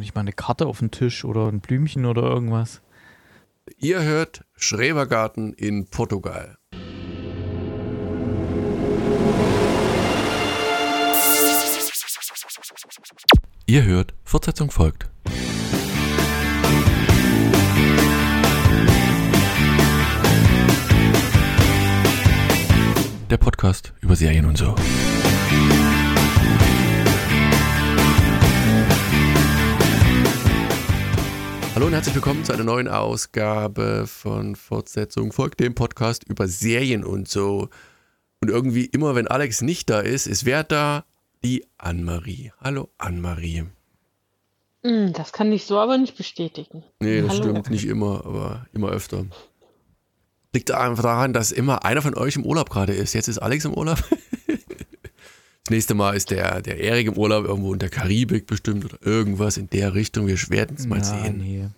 nicht mal eine Karte auf den Tisch oder ein Blümchen oder irgendwas. Ihr hört Schrebergarten in Portugal. Ihr hört, Fortsetzung folgt. Der Podcast über Serien und so. Hallo und herzlich willkommen zu einer neuen Ausgabe von Fortsetzung folgt dem Podcast über Serien und so. Und irgendwie immer, wenn Alex nicht da ist, ist wer da? Die Anne-Marie. Hallo Anne-Marie. Hm, Das kann ich so aber nicht bestätigen. Nee, das Hallo. stimmt nicht immer, aber immer öfter. Liegt einfach daran, dass immer einer von euch im Urlaub gerade ist. Jetzt ist Alex im Urlaub. Nächste Mal ist der, der Erik im Urlaub irgendwo in der Karibik bestimmt oder irgendwas in der Richtung. Wir werden es mal Ja, sehen. Nee.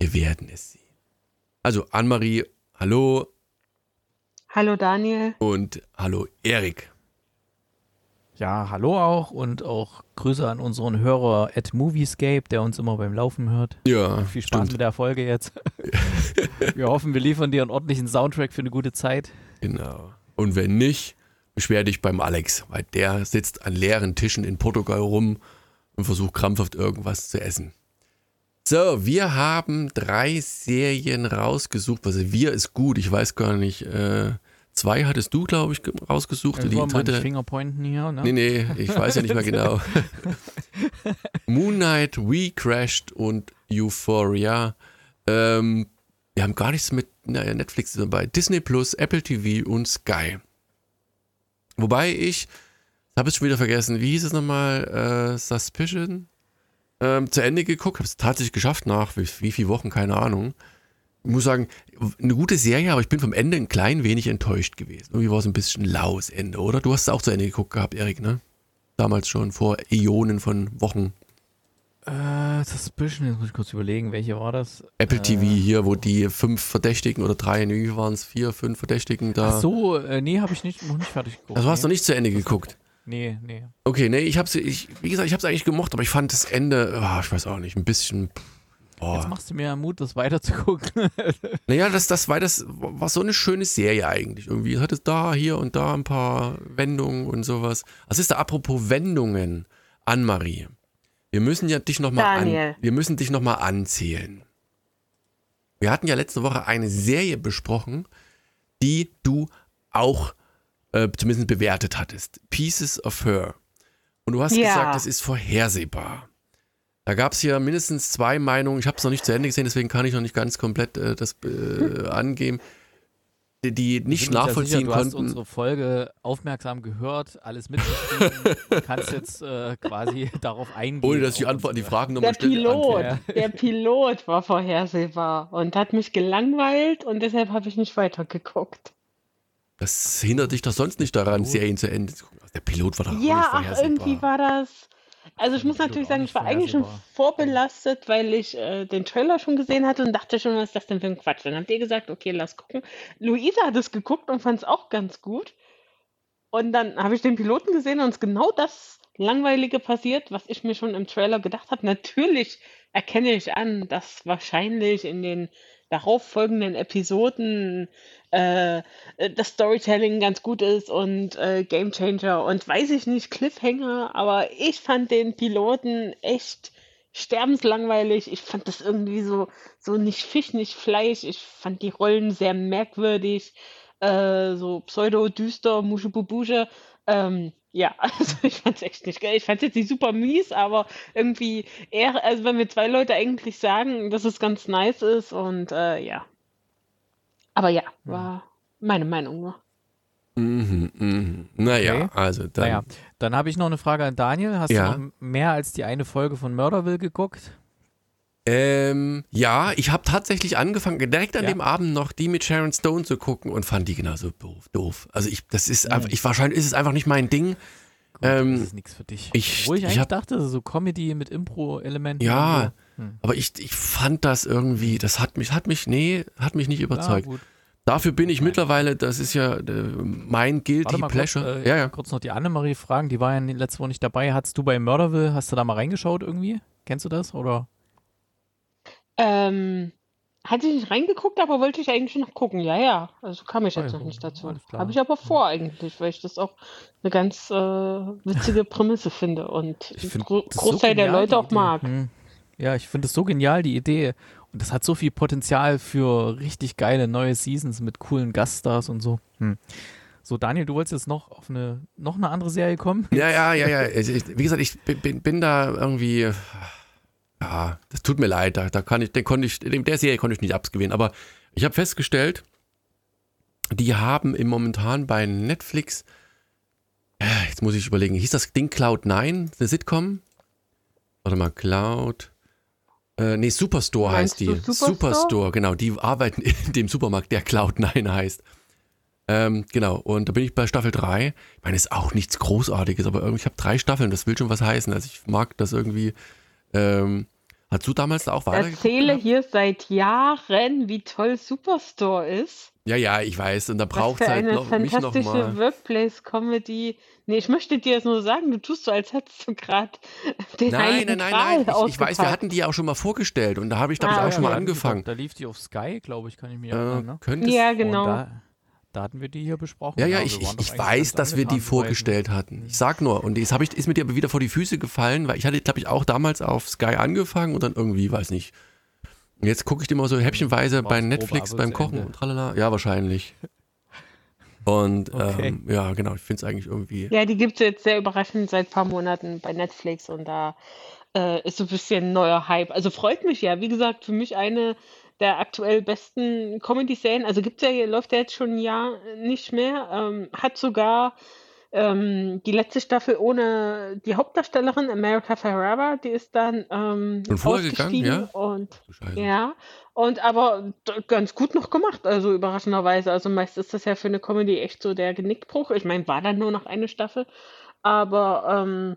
Wir werden es sehen. Also Anne-Marie, hallo Hallo Daniel. und hallo Erik. Ja, hallo auch und auch Grüße an unseren Hörer at Moviescape, der uns immer beim Laufen hört. Ja, Viel Spaß stimmt. mit der Folge jetzt. wir hoffen, wir liefern dir einen ordentlichen Soundtrack für eine gute Zeit. Genau. Und wenn nicht, beschwer dich beim Alex, weil der sitzt an leeren Tischen in Portugal rum und versucht krampfhaft irgendwas zu essen. So, wir haben drei Serien rausgesucht. Also wir ist gut, ich weiß gar nicht. Äh, zwei hattest du, glaube ich, ge- rausgesucht. Wollen die dritte. Fingerpointen hier, ne? Nee, nee, ich weiß ja nicht mehr genau. Moon Knight, We Crashed und Euphoria. Ähm, wir haben gar nichts mit naja, Netflix dabei. Disney Plus, Apple TV und Sky. Wobei ich, habe es schon wieder vergessen, wie hieß es nochmal? Äh, Suspicion? Ähm, zu Ende geguckt, habe es tatsächlich geschafft nach wie, wie viele Wochen, keine Ahnung. Ich muss sagen, eine gute Serie, aber ich bin vom Ende ein klein wenig enttäuscht gewesen. Irgendwie war es ein bisschen laues Ende, oder? Du hast es auch zu Ende geguckt gehabt, Erik, ne? Damals schon, vor Äonen von Wochen. Äh, Suspicion, jetzt muss ich kurz überlegen, welche war das? Apple Äh, TV hier, wo die fünf Verdächtigen oder drei, nee, wie waren es? Vier, fünf Verdächtigen da. Ach so, äh, nee, habe ich nicht, noch nicht fertig geguckt. Also hast du nee. nicht zu Ende geguckt. Nee, nee. Okay, nee, ich hab's, ich, wie gesagt, ich hab's eigentlich gemocht, aber ich fand das Ende, ah, ich weiß auch nicht, ein bisschen, Jetzt boah. machst du mir Mut, das weiterzugucken. Naja, das, das war das, war so eine schöne Serie eigentlich irgendwie. Es hatte da, hier und da ein paar Wendungen und sowas. Was ist da apropos Wendungen, Anne-Marie? Wir müssen ja dich nochmal an, wir müssen dich noch mal anzählen. Wir hatten ja letzte Woche eine Serie besprochen, die du auch äh, zumindest bewertet hattest. Pieces of Her. Und du hast Ja. gesagt, das ist vorhersehbar. Da gab es ja mindestens zwei Meinungen. Ich habe es noch nicht zu Ende gesehen, deswegen kann ich noch nicht ganz komplett äh, das äh, angeben, die, die nicht nachvollziehen sicher, du hast konnten. unsere Folge aufmerksam gehört, alles mitgeschrieben und kannst jetzt äh, quasi darauf eingehen. Ohne dass ich die auf Antwort, die Fragen Der nochmal stelle. Pilot, Ja. der Pilot war vorhersehbar und hat mich gelangweilt und deshalb habe ich nicht weitergeguckt. Das hindert dich doch sonst nicht daran. Serien zu Ende zu gucken. Der Pilot war doch auch Ja, nicht ach, irgendwie war das. Also ich muss natürlich sagen, ich war eigentlich schon vorbelastet, weil ich äh, den Trailer schon gesehen hatte und dachte schon, was ist das denn für ein Quatsch? Dann habt ihr gesagt, okay, lass gucken. Luisa hat es geguckt und fand es auch ganz gut. Und dann habe ich den Piloten gesehen und es ist genau das Langweilige passiert, was ich mir schon im Trailer gedacht habe. Natürlich erkenne ich an, dass wahrscheinlich in den darauffolgenden Episoden äh, äh, das Storytelling ganz gut ist und äh, Game Changer und weiß ich nicht, Cliffhanger, aber ich fand den Piloten echt sterbenslangweilig. Ich fand das irgendwie so, so nicht Fisch, nicht Fleisch. Ich fand die Rollen sehr merkwürdig, äh, so pseudo-düster, muschebubusche. Ähm, ja, also ich fand's echt nicht geil. Ich fand's jetzt nicht super mies, aber irgendwie eher, also wenn mir zwei Leute eigentlich sagen, dass es ganz nice ist und äh, ja. Aber ja, war meine Meinung nur. Mhm, mhm. Naja, Okay. also dann. Naja, dann habe ich noch eine Frage an Daniel. Hast Ja. du mehr als die eine Folge von Murderville geguckt? Ähm, ja, ich habe tatsächlich angefangen, direkt an Ja. dem Abend noch die mit Sharon Stone zu gucken und fand die genauso doof. doof. Also ich, das ist einfach, ich wahrscheinlich ist es einfach nicht mein Ding. Gut, Ähm, das ist nichts für dich. ich- Obwohl ich ich eigentlich hab- dachte, so Comedy mit Impro-Elementen. Ja. Hm. aber ich, ich fand das irgendwie, das hat mich, hat mich, nee, hat mich nicht überzeugt. Ja. Dafür bin ich mittlerweile, das ist ja äh, mein Guilty mal kurz, Pleasure. äh, ja, ja. kurz noch die Annemarie fragen, die war ja letzte Woche nicht dabei. Hattest du bei Murderville, hast du da mal reingeschaut irgendwie? Kennst du das oder? Ähm, hatte ich nicht reingeguckt, aber wollte ich eigentlich noch gucken. Ja, ja. Also kam ich jetzt Also, noch nicht dazu. Habe ich aber vor eigentlich, weil ich das auch eine ganz äh, witzige Prämisse finde und Ich finde Gro das so Großteil der Leute auch Idee. mag. Hm. Ja, ich finde es so genial, die Idee. Und das hat so viel Potenzial für richtig geile neue Seasons mit coolen Gaststars und so. Hm. So, Daniel, du wolltest jetzt noch auf eine, noch eine andere Serie kommen? Ja, ja, ja, ja. Ich, ich, wie gesagt, ich bin, bin da irgendwie. Ja, das tut mir leid. Da, da kann ich, den konnte ich, in der Serie konnte ich nicht abgewinnen. Aber ich habe festgestellt, die haben im momentan bei Netflix. äh, Jetzt muss ich überlegen, hieß das Ding Cloud 9, eine Sitcom? Warte mal, Cloud. Äh, nee, Superstore heißt die. du Superstore? genau. Die arbeiten in dem Supermarkt, der Cloud 9 heißt. Ähm, genau, und da bin ich bei Staffel 3. Ich meine, ist auch nichts Großartiges, aber irgendwie, ich habe drei Staffeln, das will schon was heißen. Also ich mag das irgendwie. Ähm, hast du damals da auch weiter? Erzähle hier seit Jahren, wie toll Superstore ist. Ja, ja, ich weiß. Und da braucht es halt eine noch, mich noch fantastische mal. Workplace-Comedy. Nee, ich möchte dir das nur sagen, du tust so, als hättest du gerade den Nein, nein, nein, nein. Ich, ich weiß, wir hatten die ja auch schon mal vorgestellt und da habe ich, glaube ich, Ah, auch schon mal angefangen. Da lief die auf Sky, glaube ich, kann ich mich Äh, erinnern. Ne? Ja, Und genau. Da, hatten wir die hier besprochen. Ja, ja, wir ich, ich, ich weiß, dass wir die vorgestellt hatten. Ich sag nur, und das ich, ist mir dir aber wieder vor die Füße gefallen, weil ich hatte, glaube ich, auch damals auf Sky angefangen und dann irgendwie, weiß nicht. Und Jetzt gucke ich dir mal so häppchenweise bei Netflix beim Kochen und tralala. Ja, wahrscheinlich. Und Okay. ähm, ja, genau, ich finde es eigentlich irgendwie. Ja, die gibt es jetzt sehr überraschend seit ein paar Monaten bei Netflix und da äh, ist so ein bisschen neuer Hype. Also freut mich ja. Wie gesagt, für mich eine der aktuell besten Comedy-Serien. Also gibt's ja, läuft ja jetzt schon ein Jahr nicht mehr. Ähm, hat sogar ähm, die letzte Staffel ohne die Hauptdarstellerin America Ferrera, die ist dann ähm, vorher gegangen, ausgestiegen ja? und ja, und aber ganz gut noch gemacht, also überraschenderweise. Also meist ist das ja für eine Comedy echt so der Genickbruch. Ich meine, war dann nur noch eine Staffel, aber ähm,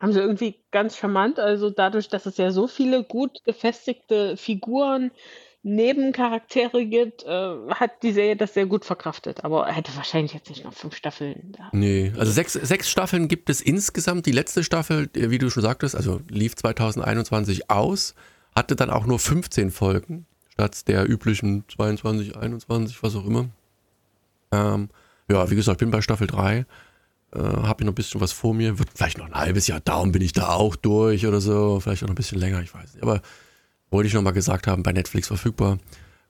haben sie irgendwie ganz charmant. Also dadurch, dass es ja so viele gut gefestigte Figuren, Nebencharaktere gibt, äh, hat die Serie das sehr gut verkraftet. Aber hätte wahrscheinlich jetzt nicht noch fünf Staffeln da. Nee, also sechs, sechs Staffeln gibt es insgesamt. Die letzte Staffel, äh, wie du schon sagtest, also lief 2021 aus, hatte dann auch nur 15 Folgen, statt der üblichen 22, 21, was auch immer. Ähm, ja, wie gesagt, ich bin bei Staffel 3. Äh, habe ich noch ein bisschen was vor mir. Wird vielleicht noch ein halbes Jahr dauern, bin ich da auch durch oder so. Vielleicht auch noch ein bisschen länger, ich weiß nicht. Aber wollte ich noch mal gesagt haben, bei Netflix verfügbar.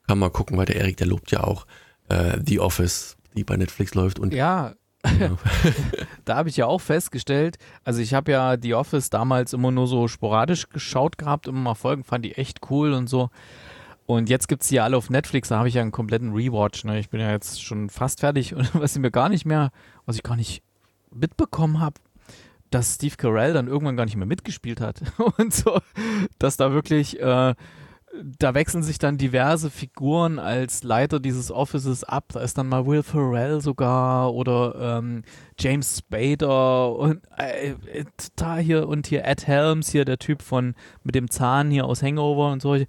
Kann mal gucken, weil der Erik, der lobt ja auch äh, The Office, die bei Netflix läuft. Und Ja, ja. da habe ich ja auch festgestellt, also ich habe ja The Office damals immer nur so sporadisch geschaut gehabt, immer mal Folgen, fand die echt cool und so. Und jetzt gibt es die ja alle auf Netflix, da habe ich ja einen kompletten Rewatch. Ne? Ich bin ja jetzt schon fast fertig und was ich mir gar nicht mehr, was ich gar nicht mitbekommen habe, dass Steve Carell dann irgendwann gar nicht mehr mitgespielt hat. Und so, dass da wirklich, äh, da wechseln sich dann diverse Figuren als Leiter dieses Offices ab. Da ist dann mal Will Ferrell sogar oder ähm, James Spader und äh, äh, total hier und hier Ed Helms, hier der Typ von mit dem Zahn hier aus Hangover und so. Äh,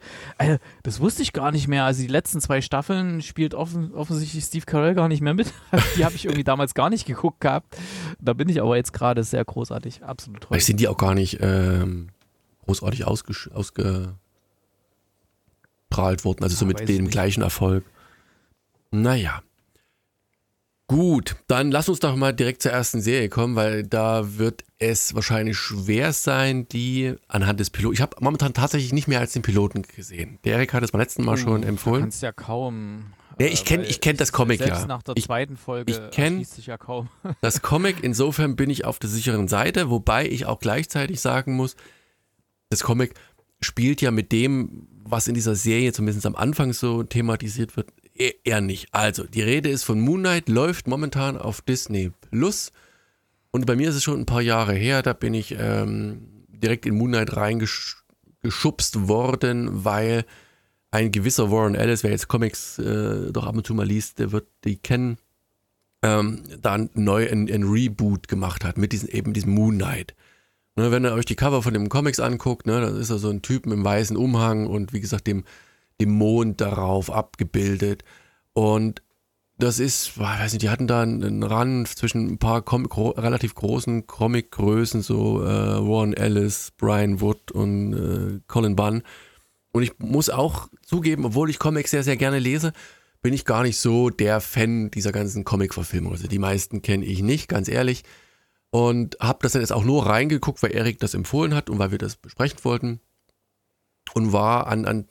das wusste ich gar nicht mehr. Also die letzten zwei Staffeln spielt offen, offensichtlich Steve Carell gar nicht mehr mit. die habe ich irgendwie damals gar nicht geguckt gehabt. Da bin ich aber jetzt gerade sehr großartig. Absolut toll. Vielleicht sind die auch gar nicht ähm, großartig ausgesch- ausgestrahlt worden, also so Ja, mit dem nicht. gleichen Erfolg. Naja. Gut, dann lass uns doch mal direkt zur ersten Serie kommen, weil da wird es wahrscheinlich schwer sein, die anhand des Piloten. Ich habe momentan tatsächlich nicht mehr als den Piloten gesehen. Der Erik hat es beim letzten Mal schon Du empfohlen. kannst ja kaum. Ja, ich kenn- weil ich kenn das Comic selbst ja. nach der Ich- zweiten Folge ich kenn- erschließt sich ja kaum. Das Comic, insofern bin ich auf der sicheren Seite, wobei ich auch gleichzeitig sagen muss, das Comic spielt ja mit dem, was in dieser Serie zumindest am Anfang so thematisiert wird, e- eher nicht. Also, die Rede ist von Moon Knight, läuft momentan auf Disney Plus. Und bei mir ist es schon ein paar Jahre her, da bin ich ähm, direkt in Moon Knight reingeschubst worden, weil ein gewisser Warren Ellis, wer jetzt Comics äh, doch ab und zu mal liest, der wird die kennen, ähm, dann neu ein, ein Reboot gemacht hat mit diesem, eben diesem Moon Knight. Ne, wenn ihr euch die Cover von den Comics anguckt, ne, dann ist er so ein Typ einem weißen Umhang und wie gesagt dem, dem Mond darauf abgebildet. Und das ist, weiß nicht, die hatten da einen Run zwischen ein paar Com gro relativ großen Comic-Größen, so äh, Warren Ellis, Brian Wood und äh, Colin Bunn. Und ich muss auch zugeben, obwohl ich Comics sehr, sehr gerne lese, bin ich gar nicht so der Fan dieser ganzen Comic-Verfilmung. Also die meisten kenne ich nicht, ganz ehrlich. Und habe das dann jetzt auch nur reingeguckt, weil Erik das empfohlen hat und weil wir das besprechen wollten. Und war an, an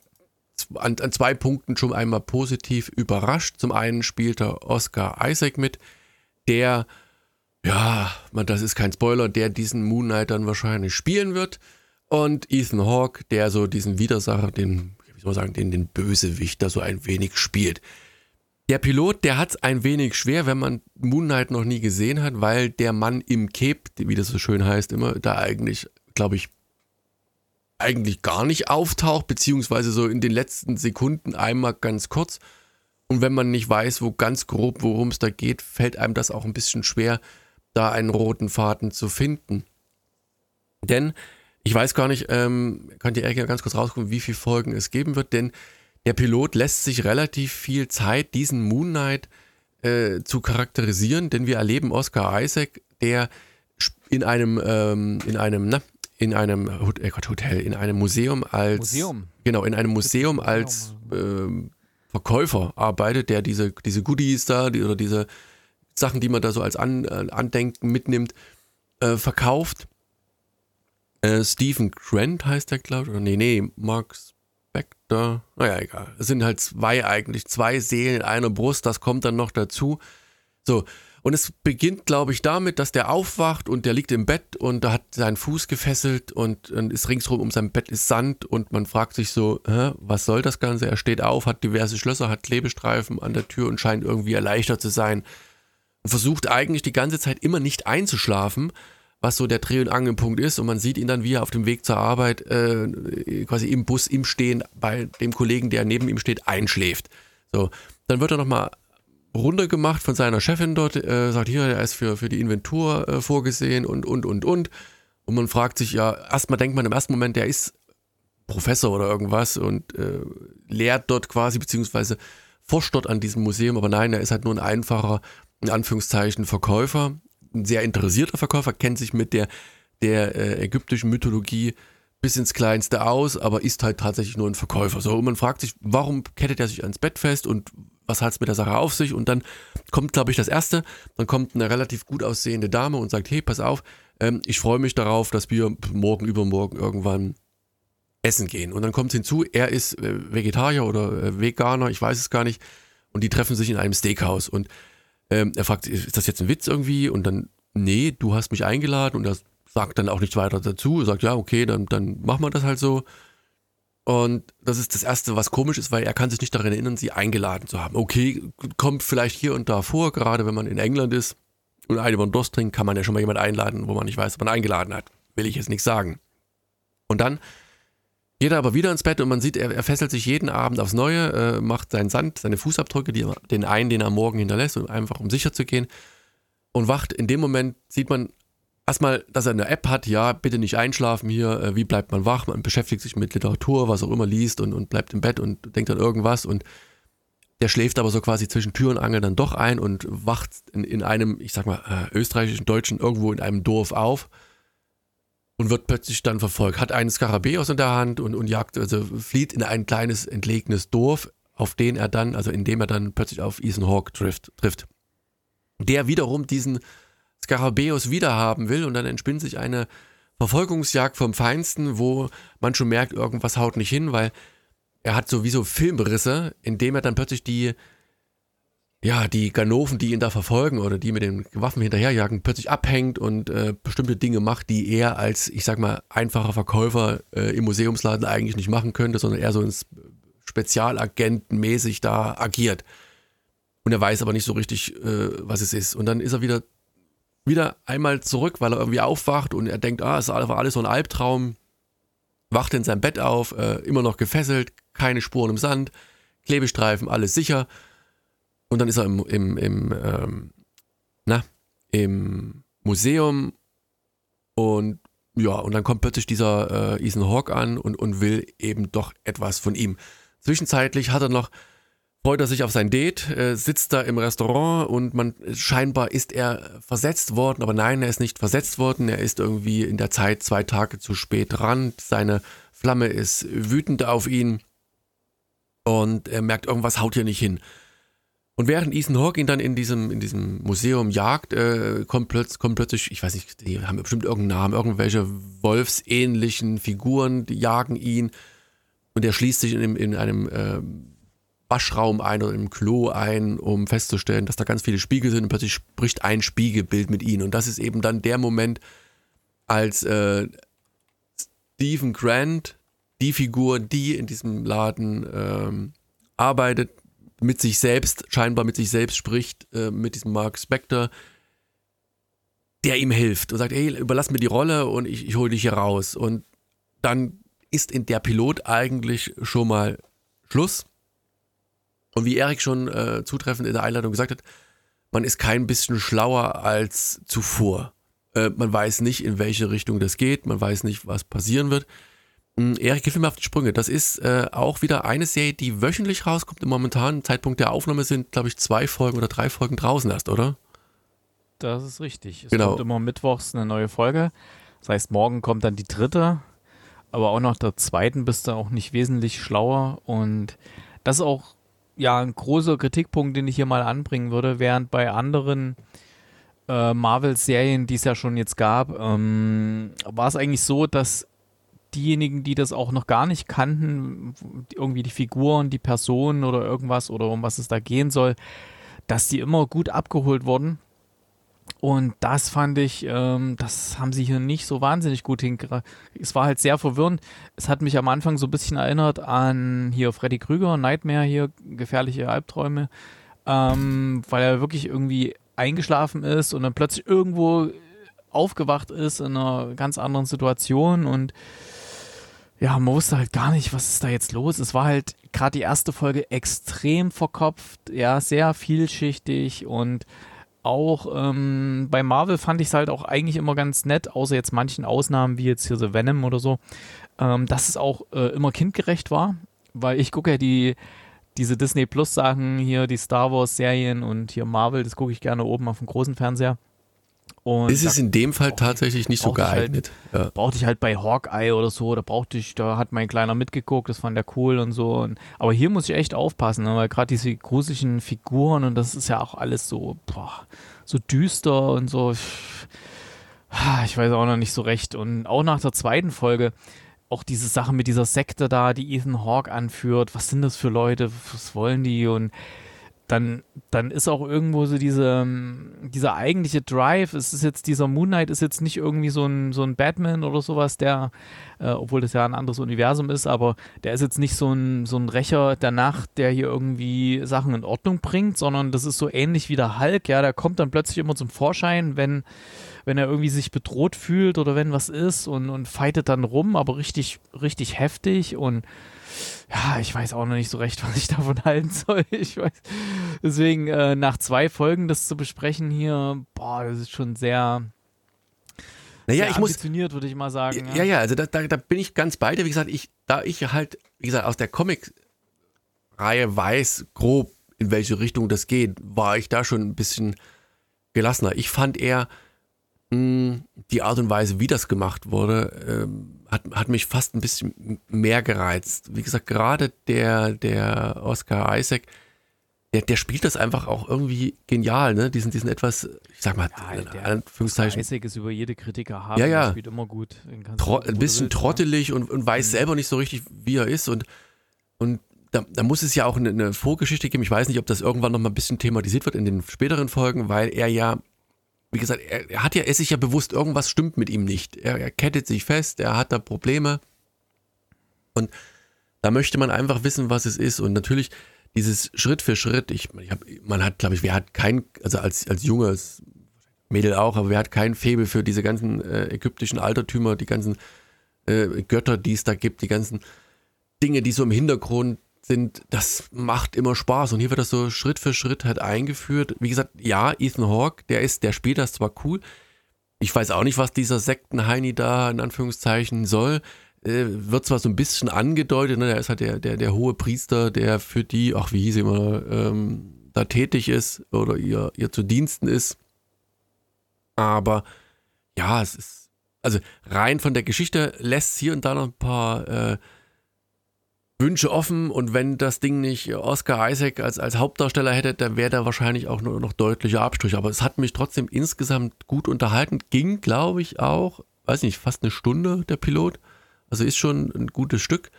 an, zwei Punkten schon einmal positiv überrascht. Zum einen spielte Oscar Isaac mit, der, ja, man, das ist kein Spoiler, der diesen Moon Knight dann wahrscheinlich spielen wird. Und Ethan Hawke, der so diesen Widersacher, den, wie soll man sagen, den, den Bösewicht da so ein wenig spielt. Der Pilot, der hat es ein wenig schwer, wenn man Moon Knight noch nie gesehen hat, weil der Mann im Cape, wie das so schön heißt, immer da eigentlich, glaube ich, eigentlich gar nicht auftaucht, beziehungsweise so in den letzten Sekunden einmal ganz kurz. Und wenn man nicht weiß, wo ganz grob, worum es da geht, fällt einem das auch ein bisschen schwer, da einen roten Faden zu finden. Denn ich weiß gar nicht, ähm, könnt ihr ganz kurz rausgucken, wie viele Folgen es geben wird, denn der Pilot lässt sich relativ viel Zeit, diesen Moon Knight äh, zu charakterisieren, denn wir erleben Oscar Isaac, der in einem, ähm, in einem, na, in einem äh Hotel, in einem Museum als Museum. genau in einem Museum als äh, Verkäufer arbeitet, der diese diese Goodies da die, oder diese Sachen, die man da so als An, äh, Andenken mitnimmt, äh, verkauft. Äh, Stephen Grant heißt der, glaube ich, oder nee, nee, Mark Spector. Naja, egal. Es sind halt zwei eigentlich, zwei Seelen in einer Brust, das kommt dann noch dazu. So, und es beginnt, glaube ich, damit, dass der aufwacht und der liegt im Bett und da hat seinen Fuß gefesselt und, und ist ringsherum um sein Bett ist Sand und man fragt sich so, hä, was soll das Ganze? Er steht auf, hat diverse Schlösser, hat Klebestreifen an der Tür und scheint irgendwie erleichtert zu sein und versucht eigentlich die ganze Zeit immer nicht einzuschlafen, was so der Dreh- und Angelpunkt ist und man sieht ihn dann, wie er auf dem Weg zur Arbeit äh, quasi im Bus im Stehen bei dem Kollegen, der neben ihm steht, einschläft. So, dann wird er nochmal runtergemacht von seiner Chefin dort, äh, sagt hier, er ist für, für die Inventur äh, vorgesehen und, und, und, und. Und man fragt sich ja, erstmal denkt man im ersten Moment, der ist Professor oder irgendwas und äh, lehrt dort quasi, beziehungsweise forscht dort an diesem Museum, aber nein, er ist halt nur ein einfacher, in Anführungszeichen, Verkäufer, ein sehr interessierter Verkäufer, kennt sich mit der, der äh, ägyptischen Mythologie bis ins Kleinste aus, aber ist halt tatsächlich nur ein Verkäufer. So, und man fragt sich, warum kettet er sich ans Bett fest und was hat es mit der Sache auf sich? Und dann kommt, glaube ich, das Erste, dann kommt eine relativ gut aussehende Dame und sagt, hey, pass auf, ähm, ich freue mich darauf, dass wir morgen, übermorgen irgendwann essen gehen. Und dann kommt hinzu, er ist äh, Vegetarier oder äh, Veganer, ich weiß es gar nicht, und die treffen sich in einem Steakhouse. Und ähm, er fragt, ist das jetzt ein Witz irgendwie? Und dann, nee, du hast mich eingeladen und er sagt dann auch nichts weiter dazu, er sagt, ja, okay, dann, dann machen wir das halt so. Und das ist das Erste, was komisch ist, weil er kann sich nicht daran erinnern, sie eingeladen zu haben. Okay, kommt vielleicht hier und da vor, gerade wenn man in England ist und eine von Durst trinkt, kann man ja schon mal jemand einladen, wo man nicht weiß, ob man eingeladen hat. Will ich jetzt nicht sagen. Und dann geht er aber wieder ins Bett und man sieht, er, er fesselt sich jeden Abend aufs Neue, äh, macht seinen Sand, seine Fußabdrücke, die, den einen, den er am Morgen hinterlässt, um einfach um sicher zu gehen. Und wacht in dem Moment, sieht man erstmal, dass er eine App hat, ja, bitte nicht einschlafen hier, äh, wie bleibt man wach, man beschäftigt sich mit Literatur, was auch immer liest und, und bleibt im Bett und denkt an irgendwas und der schläft aber so quasi zwischen Tür und Angel dann doch ein und wacht in, in einem, ich sag mal, äh, österreichischen Deutschen irgendwo in einem Dorf auf und wird plötzlich dann verfolgt, hat einen Skarabäus in der Hand und, und jagt, also flieht in ein kleines entlegenes Dorf, auf den er dann, also in dem er dann plötzlich auf Ethan Hawke trifft, trifft. Der wiederum diesen Skarabäus wiederhaben will und dann entspinnt sich eine Verfolgungsjagd vom Feinsten, wo man schon merkt, irgendwas haut nicht hin, weil er hat sowieso Filmrisse, indem er dann plötzlich die, ja, die Ganoven, die ihn da verfolgen oder die mit den Waffen hinterherjagen, plötzlich abhängt und äh, bestimmte Dinge macht, die er als, ich sag mal, einfacher Verkäufer äh, im Museumsladen eigentlich nicht machen könnte, sondern er so ins Spezialagentenmäßig da agiert. Und er weiß aber nicht so richtig, äh, was es ist. Und dann ist er wieder wieder einmal zurück, weil er irgendwie aufwacht und er denkt, ah, es war alles so ein Albtraum. Wacht in seinem Bett auf, äh, immer noch gefesselt, keine Spuren im Sand, Klebestreifen, alles sicher. Und dann ist er im, im, im, ähm, na, im Museum und ja, und dann kommt plötzlich dieser äh, Ethan Hawke an und, und will eben doch etwas von ihm. Zwischenzeitlich hat er noch freut er sich auf sein Date, äh, sitzt da im Restaurant und man scheinbar ist er versetzt worden, aber nein, er ist nicht versetzt worden, er ist irgendwie in der Zeit zwei Tage zu spät dran. Seine Flamme ist wütend auf ihn und er merkt, irgendwas haut hier nicht hin. Und während Ethan Hawke ihn dann in diesem, in diesem Museum jagt, äh, kommt, plötz, kommt plötzlich, ich weiß nicht, die haben bestimmt irgendeinen Namen, irgendwelche wolfsähnlichen Figuren, die jagen ihn. Und er schließt sich in, in einem äh, Waschraum ein oder im Klo ein, um festzustellen, dass da ganz viele Spiegel sind und plötzlich spricht ein Spiegelbild mit ihnen. Und das ist eben dann der Moment, als äh, Stephen Grant, die Figur, die in diesem Laden ähm, arbeitet, mit sich selbst, scheinbar mit sich selbst spricht, äh, mit diesem Mark Spector, der ihm hilft und sagt, hey, überlass mir die Rolle und ich, ich hole dich hier raus. Und dann ist in der Pilot eigentlich schon mal Schluss. Und wie Erik schon äh, zutreffend in der Einladung gesagt hat, man ist kein bisschen schlauer als zuvor. Äh, man weiß nicht, in welche Richtung das geht, man weiß nicht, was passieren wird. Hm, Erik, hilf mir auf die Sprünge. Das ist äh, auch wieder eine Serie, die wöchentlich rauskommt. Im momentanen Zeitpunkt der Aufnahme sind, glaube ich, zwei Folgen oder drei Folgen draußen erst, oder? Das ist richtig. Es Genau. kommt immer mittwochs eine neue Folge. Das heißt, morgen kommt dann die dritte. Aber auch nach der zweiten bist du auch nicht wesentlich schlauer. Und das ist auch ja ein großer Kritikpunkt, den ich hier mal anbringen würde, während bei anderen äh, Marvel-Serien, die es ja schon jetzt gab, ähm, war es eigentlich so, dass diejenigen, die das auch noch gar nicht kannten, irgendwie die Figuren, die Personen oder irgendwas oder um was es da gehen soll, dass die immer gut abgeholt wurden. Und das fand ich, ähm, das haben sie hier nicht so wahnsinnig gut hingekriegt. Es war halt sehr verwirrend. Es hat mich am Anfang so ein bisschen erinnert an hier Freddy Krüger, Nightmare hier, gefährliche Albträume, ähm, weil er wirklich irgendwie eingeschlafen ist und dann plötzlich irgendwo aufgewacht ist in einer ganz anderen Situation und ja, man wusste halt gar nicht, was ist da jetzt los. Es war halt gerade die erste Folge extrem verkopft, ja, sehr vielschichtig und auch ähm, bei Marvel fand ich es halt auch eigentlich immer ganz nett, außer jetzt manchen Ausnahmen wie jetzt hier The Venom oder so, ähm, dass es auch äh, immer kindgerecht war, weil ich gucke ja die diese Disney Plus Sachen hier, die Star Wars Serien und hier Marvel, das gucke ich gerne oben auf dem großen Fernseher. Und Ist es in dem Fall tatsächlich nicht so brauchte ich halt- geeignet. Ja. brauchte ich halt bei Hawkeye oder so, da brauchte ich, da hat mein Kleiner mitgeguckt, das fand er cool und so. Und, aber hier muss ich echt aufpassen, ne, weil gerade diese gruseligen Figuren und das ist ja auch alles so, boah, so düster und so. Ich weiß auch noch nicht so recht. Und auch nach der zweiten Folge, auch diese Sache mit dieser Sekte da, die Ethan Hawke anführt, was sind das für Leute, was wollen die und dann, dann ist auch irgendwo so diese, ähm, dieser eigentliche Drive, es ist jetzt, dieser Moon Knight ist jetzt nicht irgendwie so ein, so ein Batman oder sowas, der, äh, obwohl das ja ein anderes Universum ist, aber der ist jetzt nicht so ein, so ein Rächer der Nacht, der hier irgendwie Sachen in Ordnung bringt, sondern das ist so ähnlich wie der Hulk, ja, der kommt dann plötzlich immer zum Vorschein, wenn, wenn er irgendwie sich bedroht fühlt oder wenn was ist und, und fightet dann rum, aber richtig, richtig heftig und ja, ich weiß auch noch nicht so recht, was ich davon halten soll. Ich weiß. Deswegen, äh, nach zwei Folgen das zu besprechen hier, boah, das ist schon sehr, Naja, sehr ich muss, ambitioniert, würde ich mal sagen. Ja, ja, also da, da, da bin ich ganz bei dir. Wie gesagt, ich, da ich halt, wie gesagt, aus der Comic-Reihe weiß grob, in welche Richtung das geht, war ich da schon ein bisschen gelassener. Ich fand eher mh, die Art und Weise, wie das gemacht wurde, ähm, hat, hat mich fast ein bisschen mehr gereizt. Wie gesagt, gerade der, der Oscar Isaac, der, der spielt das einfach auch irgendwie genial, ne? Diesen, diesen etwas, ich sag mal, Ja, in der Anführungszeichen, Isaac ist über jede Kritiker haben. Ja, ja. Spielt immer gut. Tro ein bisschen ja. trottelig und, und weiß Mhm. selber nicht so richtig, wie er ist. Und, und da, da muss es ja auch eine, eine Vorgeschichte geben. Ich weiß nicht, ob das irgendwann noch mal ein bisschen thematisiert wird in den späteren Folgen, weil er ja, wie gesagt, er, er hat ja, er ist sich ja bewusst, irgendwas stimmt mit ihm nicht. Er, er kettet sich fest, er hat da Probleme. Und da möchte man einfach wissen, was es ist. Und natürlich dieses Schritt für Schritt, ich, ich hab, man hat, glaube ich, wer hat kein, also als, als junges Mädel auch, aber wer hat kein Faible für diese ganzen äh, ägyptischen Altertümer, die ganzen äh, Götter, die es da gibt, die ganzen Dinge, die so im Hintergrund sind, das macht immer Spaß. Und hier wird das so Schritt für Schritt halt eingeführt. Wie gesagt, ja, Ethan Hawke, der ist, der spielt das zwar cool. Ich weiß auch nicht, was dieser Sektenheini da in Anführungszeichen soll. äh, wird zwar so ein bisschen angedeutet, ne, er ist halt der, der, der hohe Priester, der für die, ach wie hieß immer, ähm, da tätig ist oder ihr, ihr zu Diensten ist. Aber ja, es ist, also rein von der Geschichte lässt hier und da noch ein paar äh, Wünsche offen und wenn das Ding nicht Oscar Isaac als, als Hauptdarsteller hätte, dann wäre da wahrscheinlich auch nur noch deutliche Abstriche. Aber es hat mich trotzdem insgesamt gut unterhalten. Ging, glaube ich, auch, weiß nicht, fast eine Stunde der Pilot. Also ist schon ein gutes Stück.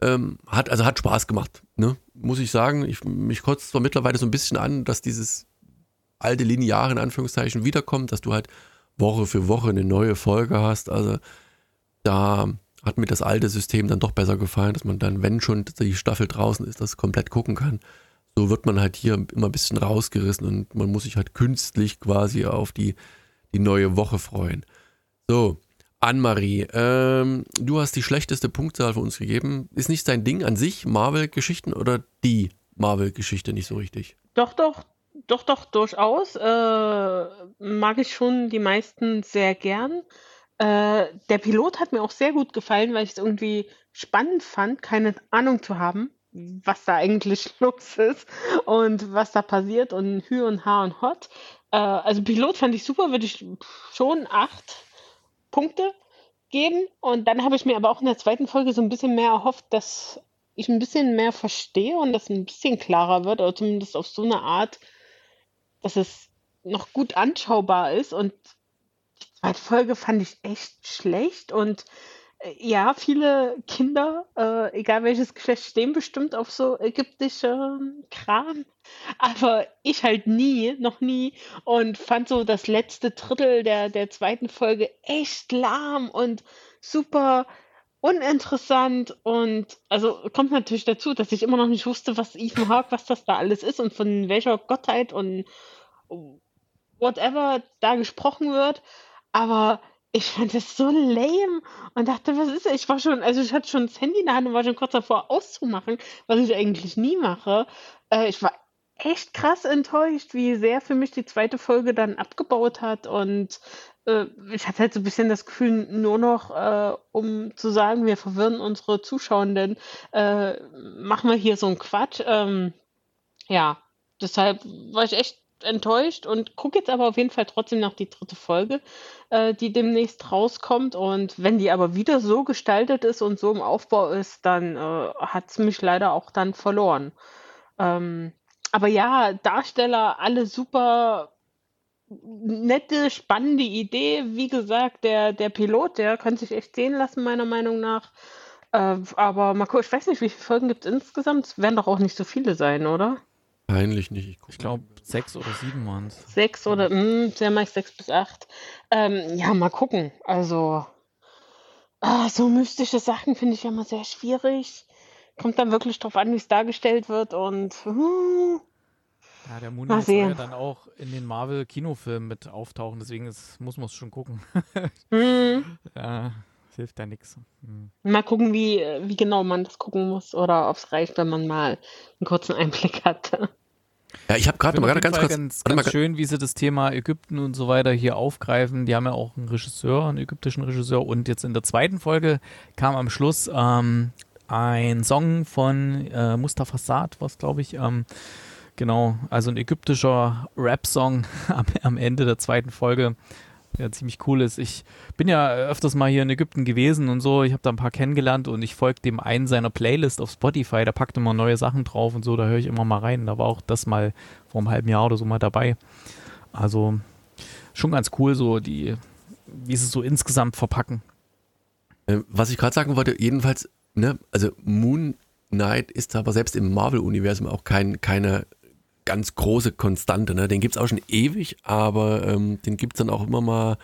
Ähm, hat, also hat Spaß gemacht, ne? muss ich sagen. Ich, mich kotzt zwar mittlerweile so ein bisschen an, dass dieses alte Lineare in Anführungszeichen wiederkommt, dass du halt Woche für Woche eine neue Folge hast. Also da hat mir das alte System dann doch besser gefallen, dass man dann, wenn schon die Staffel draußen ist, das komplett gucken kann. So wird man halt hier immer ein bisschen rausgerissen und man muss sich halt künstlich quasi auf die, die neue Woche freuen. So, Anne-Marie, ähm, du hast die schlechteste Punktzahl für uns gegeben. Ist nicht dein Ding an sich, Marvel-Geschichten oder die Marvel-Geschichte nicht so richtig? Doch, doch, doch, doch, durchaus. Äh, mag ich schon die meisten sehr gern. Äh, der Pilot hat mir auch sehr gut gefallen, weil ich es irgendwie spannend fand, keine Ahnung zu haben, was da eigentlich los ist und was da passiert und Hü und Ha und Hot. Äh, also Pilot fand ich super, würde ich schon acht Punkte geben. Und dann habe ich mir aber auch in der zweiten Folge so ein bisschen mehr erhofft, dass ich ein bisschen mehr verstehe und das ein bisschen klarer wird, oder zumindest auf so eine Art, dass es noch gut anschaubar ist. Und zweite Folge fand ich echt schlecht und äh, ja, viele Kinder, äh, egal welches Geschlecht, stehen bestimmt auf so ägyptische Kram. Aber ich halt nie, noch nie. Und fand so das letzte Drittel der, der zweiten Folge echt lahm und super uninteressant. Und also kommt natürlich dazu, dass ich immer noch nicht wusste, was Ethan Hawke, was das da alles ist und von welcher Gottheit und whatever da gesprochen wird. Aber ich fand das so lame und dachte, was ist das? Ich war schon, also ich hatte schon das Handy in der Hand und war schon kurz davor auszumachen, was ich eigentlich nie mache. Äh, ich war echt krass enttäuscht, wie sehr für mich die zweite Folge dann abgebaut hat und äh, ich hatte halt so ein bisschen das Gefühl, nur noch, äh, um zu sagen, wir verwirren unsere Zuschauenden, äh, machen wir hier so einen Quatsch. Ähm, ja, deshalb war ich echt enttäuscht und gucke jetzt aber auf jeden Fall trotzdem noch die dritte Folge, äh, die demnächst rauskommt. Und wenn die aber wieder so gestaltet ist und so im Aufbau ist, dann äh, hat es mich leider auch dann verloren. Ähm, aber ja, Darsteller, alle super nette, spannende Idee. Wie gesagt, der, der Pilot, der kann sich echt sehen lassen, meiner Meinung nach. Äh, aber Marco, ich weiß nicht, wie viele Folgen gibt es insgesamt? Es werden doch auch nicht so viele sein, oder? Peinlich nicht. Ich, ich glaube, sechs oder sieben waren es. Sechs oder, mh, hm, sehr meist sechs bis acht. Ähm, ja, mal gucken. Also, ah, so mystische Sachen finde ich ja immer sehr schwierig. Kommt dann wirklich drauf an, wie es dargestellt wird und. Uh, ja, der Moon soll ja dann auch in den Marvel-Kinofilmen mit auftauchen, deswegen ist, muss man es schon gucken. mm. Ja, hilft ja nichts. Mhm. Mal gucken, wie, wie genau man das gucken muss oder ob es reicht, wenn man mal einen kurzen Einblick hat. Ja, ich habe gerade mal ganz kurz. Ganz, ganz mal, schön, wie sie das Thema Ägypten und so weiter hier aufgreifen. Die haben ja auch einen Regisseur, einen ägyptischen Regisseur. Und jetzt in der zweiten Folge kam am Schluss ähm, ein Song von äh, Mustafa Saad, was glaube ich. Ähm, genau, also ein ägyptischer Rap-Song am, am Ende der zweiten Folge der ziemlich cool ist. Ich bin ja öfters mal hier in Ägypten gewesen und so. Ich habe da ein paar kennengelernt und ich folge dem einen seiner Playlist auf Spotify. Da packt immer neue Sachen drauf und so. Da höre ich immer mal rein. Da war auch das mal vor einem halben Jahr oder so mal dabei. Also schon ganz cool, so die, wie sie es so insgesamt verpacken. Äh, was ich gerade sagen wollte, jedenfalls, ne, also Moon Knight ist aber selbst im Marvel-Universum auch kein, keine ganz große Konstante. Ne? Den gibt es auch schon ewig, aber ähm, den gibt es dann auch immer mal,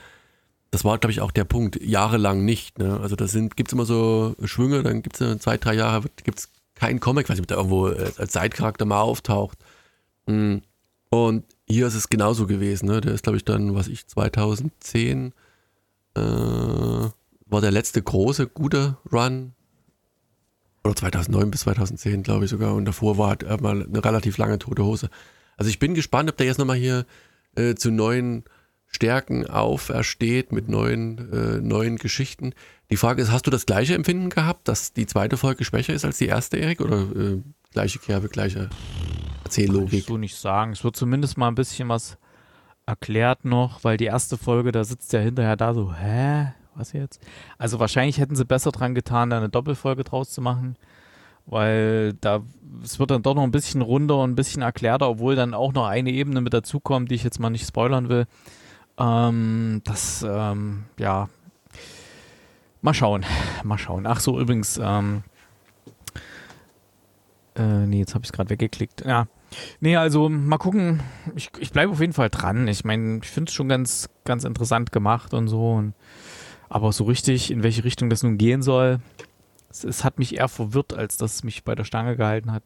das war, glaube ich, auch der Punkt, jahrelang nicht. Ne? Also da gibt es immer so Schwünge, dann gibt es zwei, drei Jahre, gibt es keinen Comic, weiß nicht, ob der irgendwo als Zeitcharakter mal auftaucht. Hm. Und hier ist es genauso gewesen. Ne? Der ist, glaube ich, dann, was ich, 2010 äh, war der letzte große, gute Run oder 2009 bis 2010, glaube ich sogar. Und davor war halt mal eine relativ lange tote Hose. Also ich bin gespannt, ob der jetzt nochmal hier äh, zu neuen Stärken aufersteht mit neuen, äh, neuen Geschichten. Die Frage ist, hast du das gleiche Empfinden gehabt, dass die zweite Folge schwächer ist als die erste, Erik? Oder äh, gleiche Kerbe, gleiche Erzähllogik? Kann ich so nicht sagen. Es wird zumindest mal ein bisschen was erklärt noch, weil die erste Folge, da sitzt ja hinterher da so, hä? Was jetzt? Also wahrscheinlich hätten sie besser dran getan, da eine Doppelfolge draus zu machen, weil da es wird dann doch noch ein bisschen runder und ein bisschen erklärter, obwohl dann auch noch eine Ebene mit dazukommt, die ich jetzt mal nicht spoilern will. Ähm, das, ähm, ja, mal schauen, mal schauen. Ach so, übrigens, ähm, äh, nee, jetzt habe ich es gerade weggeklickt. Ja, Nee, also mal gucken. Ich, ich bleibe auf jeden Fall dran. Ich meine, ich finde es schon ganz, ganz interessant gemacht und so. Und, aber so richtig, in welche Richtung das nun gehen soll, es, es hat mich eher verwirrt, als dass es mich bei der Stange gehalten hat.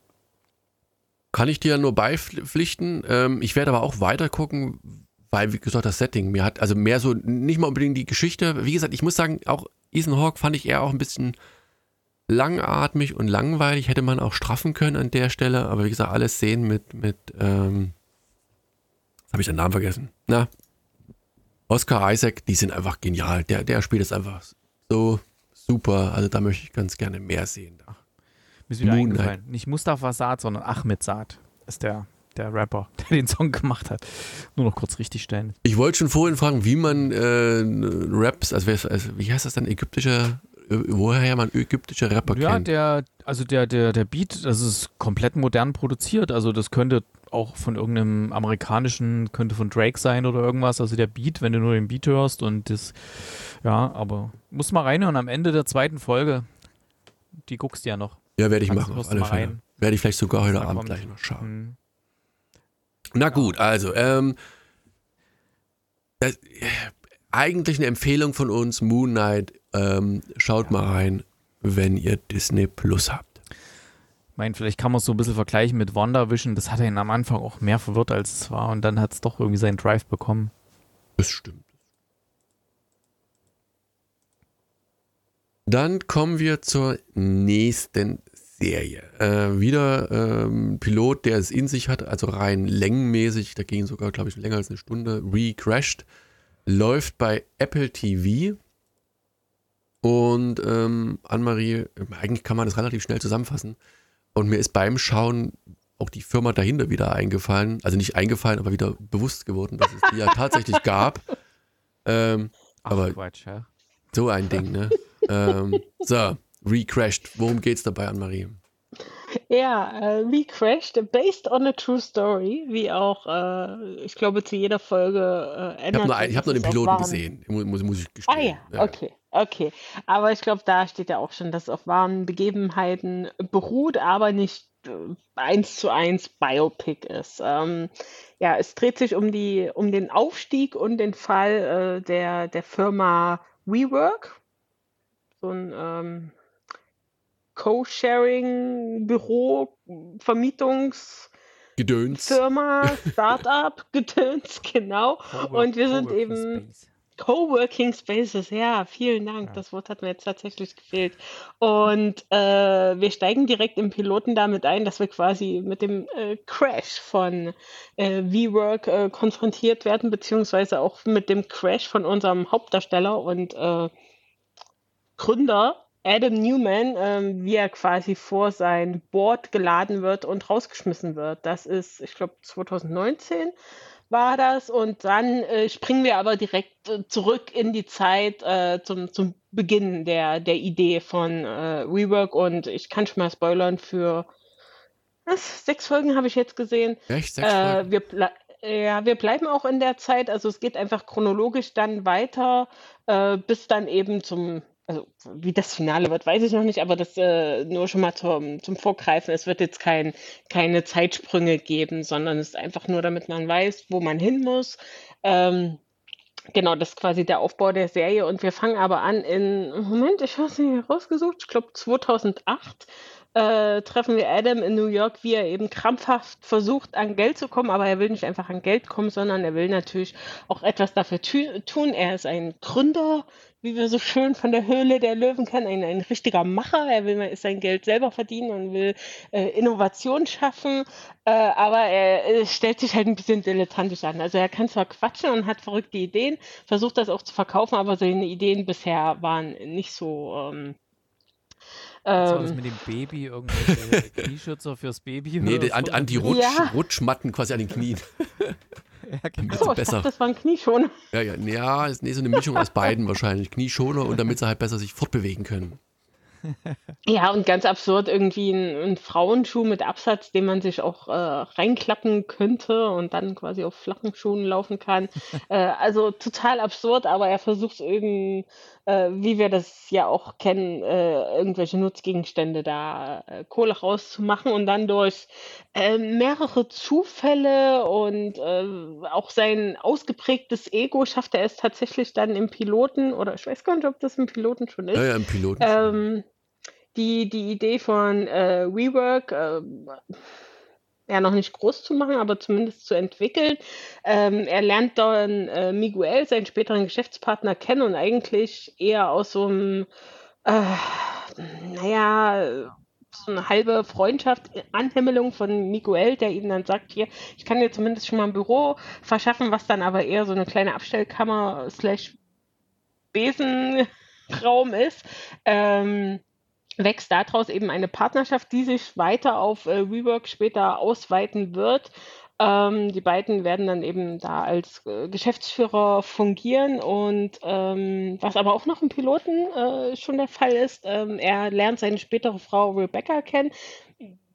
Kann ich dir nur beipflichten. Ähm, ich werde aber auch weiter gucken, weil, wie gesagt, das Setting mir hat, also mehr so, nicht mal unbedingt die Geschichte. Wie gesagt, ich muss sagen, auch Ethan Hawke fand ich eher auch ein bisschen langatmig und langweilig. Hätte man auch straffen können an der Stelle, aber wie gesagt, alles sehen mit, mit, ähm, habe ich den Namen vergessen. Na, Oscar Isaac, die sind einfach genial. Der, der spielt es einfach so super. Also da möchte ich ganz gerne mehr sehen. Mir ist wieder Moonlight. eingefallen. Nicht Mustafa Saad, sondern Ahmed Saad ist der, der Rapper, der den Song gemacht hat. Nur noch kurz richtig stellen. Ich wollte schon vorhin fragen, wie man äh, Raps, also, also wie heißt das dann, ägyptischer woher man ägyptische Rapper ja, kennt. Ja, der, also der, der, der Beat, das ist komplett modern produziert. Also das könnte auch von irgendeinem amerikanischen, könnte von Drake sein oder irgendwas. Also der Beat, wenn du nur den Beat hörst und das, ja, aber muss mal reinhören am Ende der zweiten Folge. Die guckst du ja noch. Ja, werde ich also machen, auf alle Fälle. Werde ich vielleicht sogar heute Abend gleich noch schauen. Hm. Na gut, also, ähm, das, äh, eigentlich eine Empfehlung von uns, Moon Knight ähm, schaut mal rein, wenn ihr Disney Plus habt. Meine, vielleicht kann man es so ein bisschen vergleichen mit WandaVision. Das hat ihn am Anfang auch mehr verwirrt, als es war. Und dann hat es doch irgendwie seinen Drive bekommen. Das stimmt. Dann kommen wir zur nächsten Serie. Äh, wieder ähm, Pilot, der es in sich hat, also rein längenmäßig, da ging sogar, glaube ich, länger als eine Stunde, Recrashed, läuft bei Apple TV. Und ähm, Anne-Marie, eigentlich kann man das relativ schnell zusammenfassen. Und mir ist beim Schauen auch die Firma dahinter wieder eingefallen. Also nicht eingefallen, aber wieder bewusst geworden, dass es die ja tatsächlich gab. Ähm, Ach, aber Quatsch, ja. so ein Ding, ne? ähm, so, Recrashed. Worum geht's dabei, Anne-Marie? Ja, äh, Recrashed, based on a true story, wie auch, äh, ich glaube, zu jeder Folge äh, Ich habe nur, hab nur den Piloten gesehen, muss, muss ich gestehen. Ah ja, ja. okay. Okay, aber ich glaube, da steht ja auch schon, dass es auf wahren Begebenheiten beruht, aber nicht äh, eins zu eins Biopic ist. Ähm, ja, es dreht sich um die, um den Aufstieg und den Fall äh, der, der Firma WeWork, so ein ähm, Co-Sharing-Büro, Vermietungs- Gedöns. Firma, Startup, Gedöns, genau. Und wir sind eben Space. Coworking Spaces, ja, vielen Dank. Ja. Das Wort hat mir jetzt tatsächlich gefehlt. Und äh, wir steigen direkt im Piloten damit ein, dass wir quasi mit dem äh, Crash von äh, WeWork äh, konfrontiert werden, beziehungsweise auch mit dem Crash von unserem Hauptdarsteller und äh, Gründer Adam Newman, ähm, wie er quasi vor sein Board geladen wird und rausgeschmissen wird. Das ist, ich glaube, 2019 war das. Und dann äh, springen wir aber direkt äh, zurück in die Zeit äh, zum, zum Beginn der, der Idee von äh, Rework. Und ich kann schon mal spoilern für was, sechs Folgen habe ich jetzt gesehen. Echt? Sechs äh, Folgen? Wir ja, wir bleiben auch in der Zeit. Also es geht einfach chronologisch dann weiter, äh, bis dann eben zum also wie das Finale wird, weiß ich noch nicht, aber das äh, nur schon mal zum, zum Vorgreifen. Es wird jetzt kein, keine Zeitsprünge geben, sondern es ist einfach nur, damit man weiß, wo man hin muss. Ähm, genau, das ist quasi der Aufbau der Serie. Und wir fangen aber an in, Moment, ich habe nicht rausgesucht, ich glaube 2008 äh, treffen wir Adam in New York, wie er eben krampfhaft versucht, an Geld zu kommen, aber er will nicht einfach an Geld kommen, sondern er will natürlich auch etwas dafür tun. Er ist ein Gründer wie wir so schön von der Höhle der Löwen kennen, ein, ein richtiger Macher. Er will sein Geld selber verdienen und will äh, Innovation schaffen, äh, aber er, er stellt sich halt ein bisschen dilettantisch an. Also er kann zwar quatschen und hat verrückte Ideen, versucht das auch zu verkaufen, aber seine Ideen bisher waren nicht so. Ähm, was war das ähm, mit dem Baby? Irgendwelche Knieschützer fürs Baby? Nee, an, an, die Rutsch, ja. Rutschmatten quasi an den Knien. ja, genau. Achso, besser. Dachte, das war ein Knieschoner. Ja, ja, ja, ist nee, so eine Mischung aus beiden wahrscheinlich. Knieschoner und damit sie halt besser sich fortbewegen können. Ja, und ganz absurd irgendwie ein, ein Frauenschuh mit Absatz, den man sich auch äh, reinklappen könnte und dann quasi auf flachen Schuhen laufen kann. äh, also total absurd, aber er versucht es eben, äh, wie wir das ja auch kennen, äh, irgendwelche Nutzgegenstände da äh, Kohle rauszumachen und dann durch äh, mehrere Zufälle und auch sein ausgeprägtes Ego schafft er es tatsächlich dann im Piloten, oder ich weiß gar nicht, ob das im Piloten schon ist. Ja, ja im Piloten. Ähm, die, die Idee von äh, WeWork äh, ja noch nicht groß zu machen, aber zumindest zu entwickeln. Ähm, er lernt dann äh, Miguel, seinen späteren Geschäftspartner, kennen und eigentlich eher aus so einem, äh, naja, so eine halbe Freundschaft, Anhimmelung von Miguel, der ihm dann sagt, hier, ich kann dir zumindest schon mal ein Büro verschaffen, was dann aber eher so eine kleine Abstellkammer slash Besenraum ist. Ähm, wächst daraus eben eine Partnerschaft, die sich weiter auf äh, WeWork später ausweiten wird. Ähm, die beiden werden dann eben da als äh, Geschäftsführer fungieren und ähm, was aber auch noch im Piloten äh, schon der Fall ist, ähm, er lernt seine spätere Frau Rebecca kennen,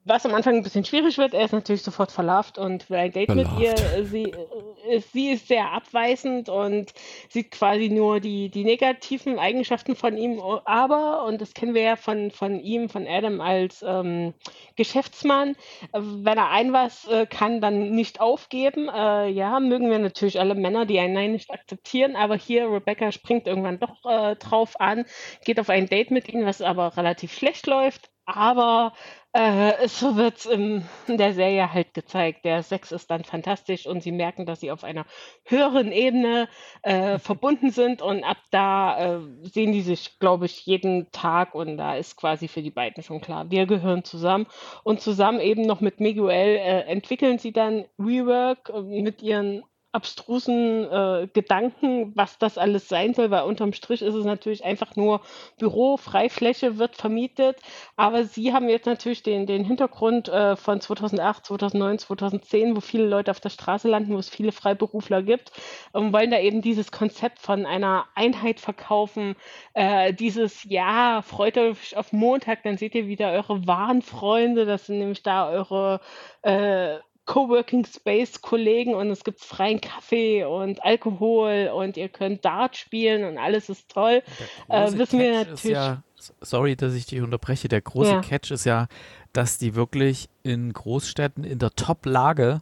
was am Anfang ein bisschen schwierig wird, er ist natürlich sofort verlauft und will ein Date verlauft. mit ihr. Sie, äh, sie ist sehr abweisend und sieht quasi nur die, die negativen Eigenschaften von ihm. Aber, und das kennen wir ja von, von ihm, von Adam als ähm, Geschäftsmann, wenn er ein was äh, kann, dann nicht aufgeben. Äh, ja, mögen wir natürlich alle Männer, die ein Nein nicht akzeptieren, aber hier Rebecca springt irgendwann doch äh, drauf an, geht auf ein Date mit ihm, was aber relativ schlecht läuft. Aber äh, so wird in der Serie halt gezeigt. Der Sex ist dann fantastisch und sie merken, dass sie auf einer höheren Ebene äh, verbunden sind und ab da äh, sehen die sich, glaube ich, jeden Tag und da ist quasi für die beiden schon klar, wir gehören zusammen und zusammen eben noch mit Miguel äh, entwickeln sie dann Rework äh, mit ihren abstrusen äh, Gedanken, was das alles sein soll, weil unterm Strich ist es natürlich einfach nur Büro, Freifläche wird vermietet. Aber Sie haben jetzt natürlich den, den Hintergrund äh, von 2008, 2009, 2010, wo viele Leute auf der Straße landen, wo es viele Freiberufler gibt und wollen da eben dieses Konzept von einer Einheit verkaufen. Äh, dieses, ja, freut euch auf Montag, dann seht ihr wieder eure wahren Freunde. Das sind nämlich da eure äh, Coworking Space Kollegen und es gibt freien Kaffee und Alkohol und ihr könnt Dart spielen und alles ist toll. Äh, wissen wir natürlich. Ja, sorry, dass ich dich unterbreche. Der große ja. Catch ist ja, dass die wirklich in Großstädten in der Top-Lage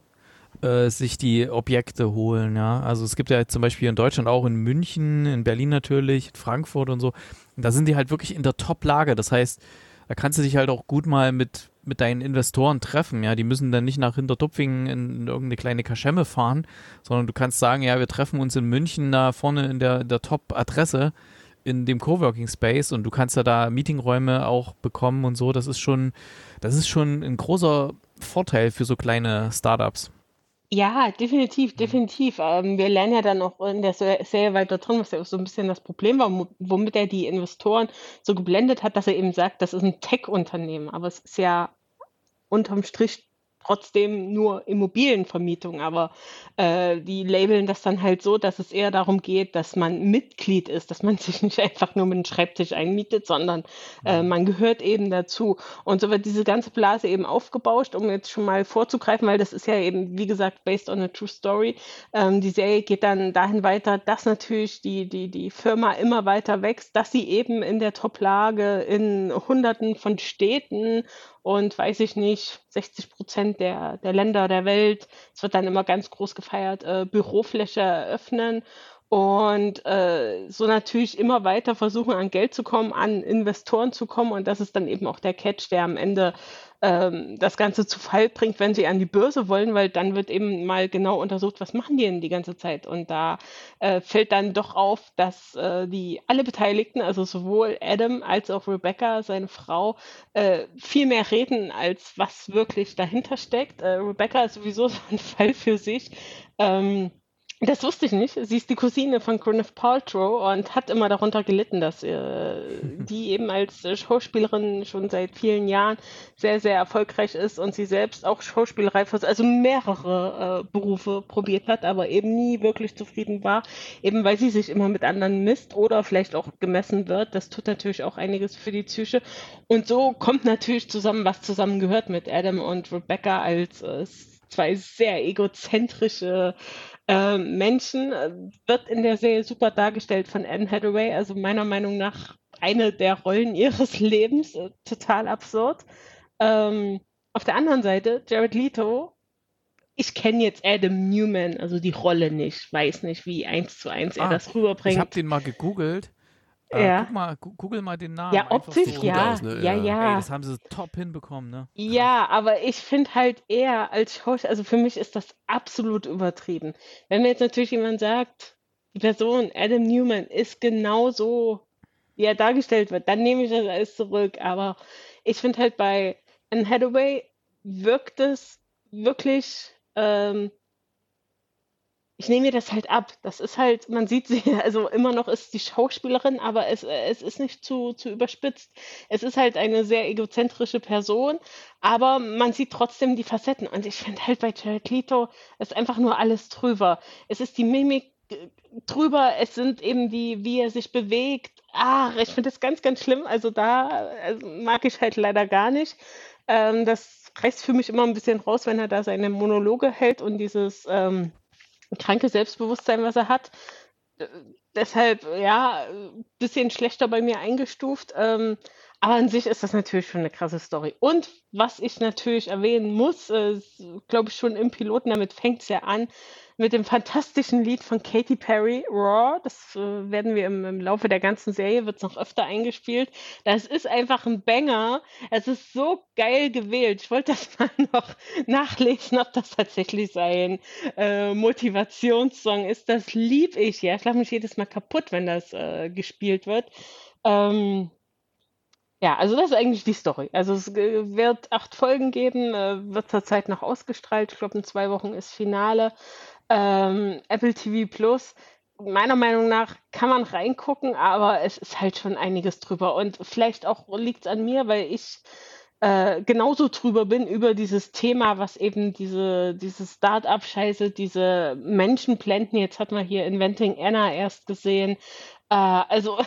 äh, sich die Objekte holen. Ja, also es gibt ja zum Beispiel in Deutschland auch in München, in Berlin natürlich, in Frankfurt und so. Und da sind die halt wirklich in der Top-Lage. Das heißt, da kannst du dich halt auch gut mal mit mit deinen Investoren treffen. Ja, die müssen dann nicht nach Hintertupfingen in, irgendeine kleine Kaschemme fahren, sondern du kannst sagen, ja, wir treffen uns in München da vorne in der, der Top-Adresse in dem Coworking Space und du kannst ja da Meetingräume auch bekommen und so. Das ist schon, das ist schon ein großer Vorteil für so kleine Startups. Ja, definitiv, definitiv. Ähm, wir lernen ja dann auch in der Serie weiter drin, was ja auch so ein bisschen das Problem war, womit er die Investoren so geblendet hat, dass er eben sagt, das ist ein Tech-Unternehmen. Aber es ist ja unterm Strich trotzdem nur Immobilienvermietung, aber äh, die labeln das dann halt so, dass es eher darum geht, dass man Mitglied ist, dass man sich nicht einfach nur mit einem Schreibtisch einmietet, sondern äh, mhm. man gehört eben dazu. Und so wird diese ganze Blase eben aufgebauscht, um jetzt schon mal vorzugreifen, weil das ist ja eben, wie gesagt, based on a true story. Ähm, die Serie geht dann dahin weiter, dass natürlich die, die, die Firma immer weiter wächst, dass sie eben in der Top-Lage in Hunderten von Städten und weiß ich nicht, 60 Prozent der, der Länder der Welt, es wird dann immer ganz groß gefeiert, äh, Bürofläche eröffnen und äh, so natürlich immer weiter versuchen, an Geld zu kommen, an Investoren zu kommen. Und das ist dann eben auch der Catch, der am Ende ähm, das Ganze zu Fall bringt, wenn sie an die Börse wollen, weil dann wird eben mal genau untersucht, was machen die denn die ganze Zeit. Und da äh, fällt dann doch auf, dass äh, die alle Beteiligten, also sowohl Adam als auch Rebecca, seine Frau, äh, viel mehr reden, als was wirklich dahinter steckt. Äh, Rebecca ist sowieso so ein Fall für sich. Ähm, das wusste ich nicht. Sie ist die Cousine von Gwyneth Paltrow und hat immer darunter gelitten, dass äh, die eben als Schauspielerin schon seit vielen Jahren sehr, sehr erfolgreich ist und sie selbst auch Schauspielerei, also mehrere äh, Berufe probiert hat, aber eben nie wirklich zufrieden war, eben weil sie sich immer mit anderen misst oder vielleicht auch gemessen wird. Das tut natürlich auch einiges für die Psyche. Und so kommt natürlich zusammen, was zusammengehört mit Adam und Rebecca als äh, zwei sehr egozentrische äh, Menschen äh, wird in der Serie super dargestellt von Anne Hathaway. Also meiner Meinung nach eine der Rollen ihres Lebens. Äh, total absurd. Ähm, auf der anderen Seite, Jared Leto, ich kenne jetzt Adam Newman, also die Rolle nicht, weiß nicht, wie eins zu eins er ah, das rüberbringt. Ich habe den mal gegoogelt äh, ja. Guck mal, google mal den Namen. Ja, optisch, so. ja. Aus, ne? ja. Ja, ja. Ey, das haben sie top hinbekommen, ne? Ja, aber ich finde halt eher als Schauspieler, also für mich ist das absolut übertrieben. Wenn mir jetzt natürlich jemand sagt, die Person Adam Newman ist genau so, wie er dargestellt wird, dann nehme ich das alles zurück. Aber ich finde halt bei Anne Hathaway wirkt es wirklich ähm, ich nehme mir das halt ab. Das ist halt, man sieht sie, also immer noch ist die Schauspielerin, aber es, es ist nicht zu, zu überspitzt. Es ist halt eine sehr egozentrische Person, aber man sieht trotzdem die Facetten. Und ich finde halt bei Jared Leto ist einfach nur alles drüber. Es ist die Mimik äh, drüber, es sind eben die, wie er sich bewegt. Ach, ich finde das ganz, ganz schlimm. Also da also mag ich halt leider gar nicht. Ähm, das reißt für mich immer ein bisschen raus, wenn er da seine Monologe hält und dieses ähm, kranke Selbstbewusstsein, was er hat. Äh, deshalb, ja, ein bisschen schlechter bei mir eingestuft. Ähm, aber an sich ist das natürlich schon eine krasse Story. Und was ich natürlich erwähnen muss, glaube ich schon im Piloten, damit fängt es ja an, mit dem fantastischen Lied von Katy Perry, Raw. Das äh, werden wir im, im, Laufe der ganzen Serie, wird es noch öfter eingespielt. Das ist einfach ein Banger. Es ist so geil gewählt. Ich wollte das mal noch nachlesen, ob das tatsächlich sein äh, Motivationssong ist. Das lieb ich, ja. Ich lache mich jedes Mal kaputt, wenn das äh, gespielt wird. Ähm, ja, also das ist eigentlich die Story. Also es äh, wird acht Folgen geben, äh, wird zurzeit noch ausgestrahlt. Ich glaube, in zwei Wochen ist Finale ähm, Apple TV Plus. Meiner Meinung nach kann man reingucken, aber es ist halt schon einiges drüber. Und vielleicht auch liegt es an mir, weil ich äh, genauso drüber bin über dieses Thema, was eben diese, diese Start-up-Scheiße, diese Menschenblenden, jetzt hat man hier Inventing Anna erst gesehen. Äh, also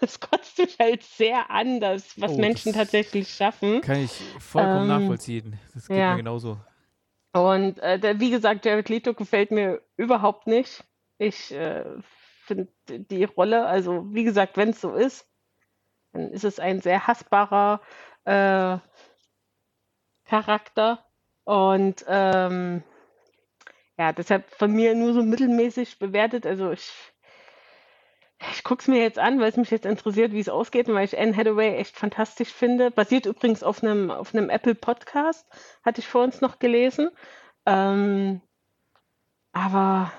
es kotzt mich halt sehr an, das, was oh, Menschen das tatsächlich schaffen. Kann ich vollkommen ähm, nachvollziehen. Das geht ja. mir genauso. Und äh, der, wie gesagt, Jared Leto gefällt mir überhaupt nicht. Ich äh, finde die Rolle, also wie gesagt, wenn es so ist, dann ist es ein sehr hassbarer äh, Charakter. Und ähm, ja, deshalb von mir nur so mittelmäßig bewertet. Also ich ich gucke es mir jetzt an, weil es mich jetzt interessiert, wie es ausgeht und weil ich Anne Hathaway echt fantastisch finde. Basiert übrigens auf einem, auf Apple Podcast, hatte ich vor uns noch gelesen. Ähm, aber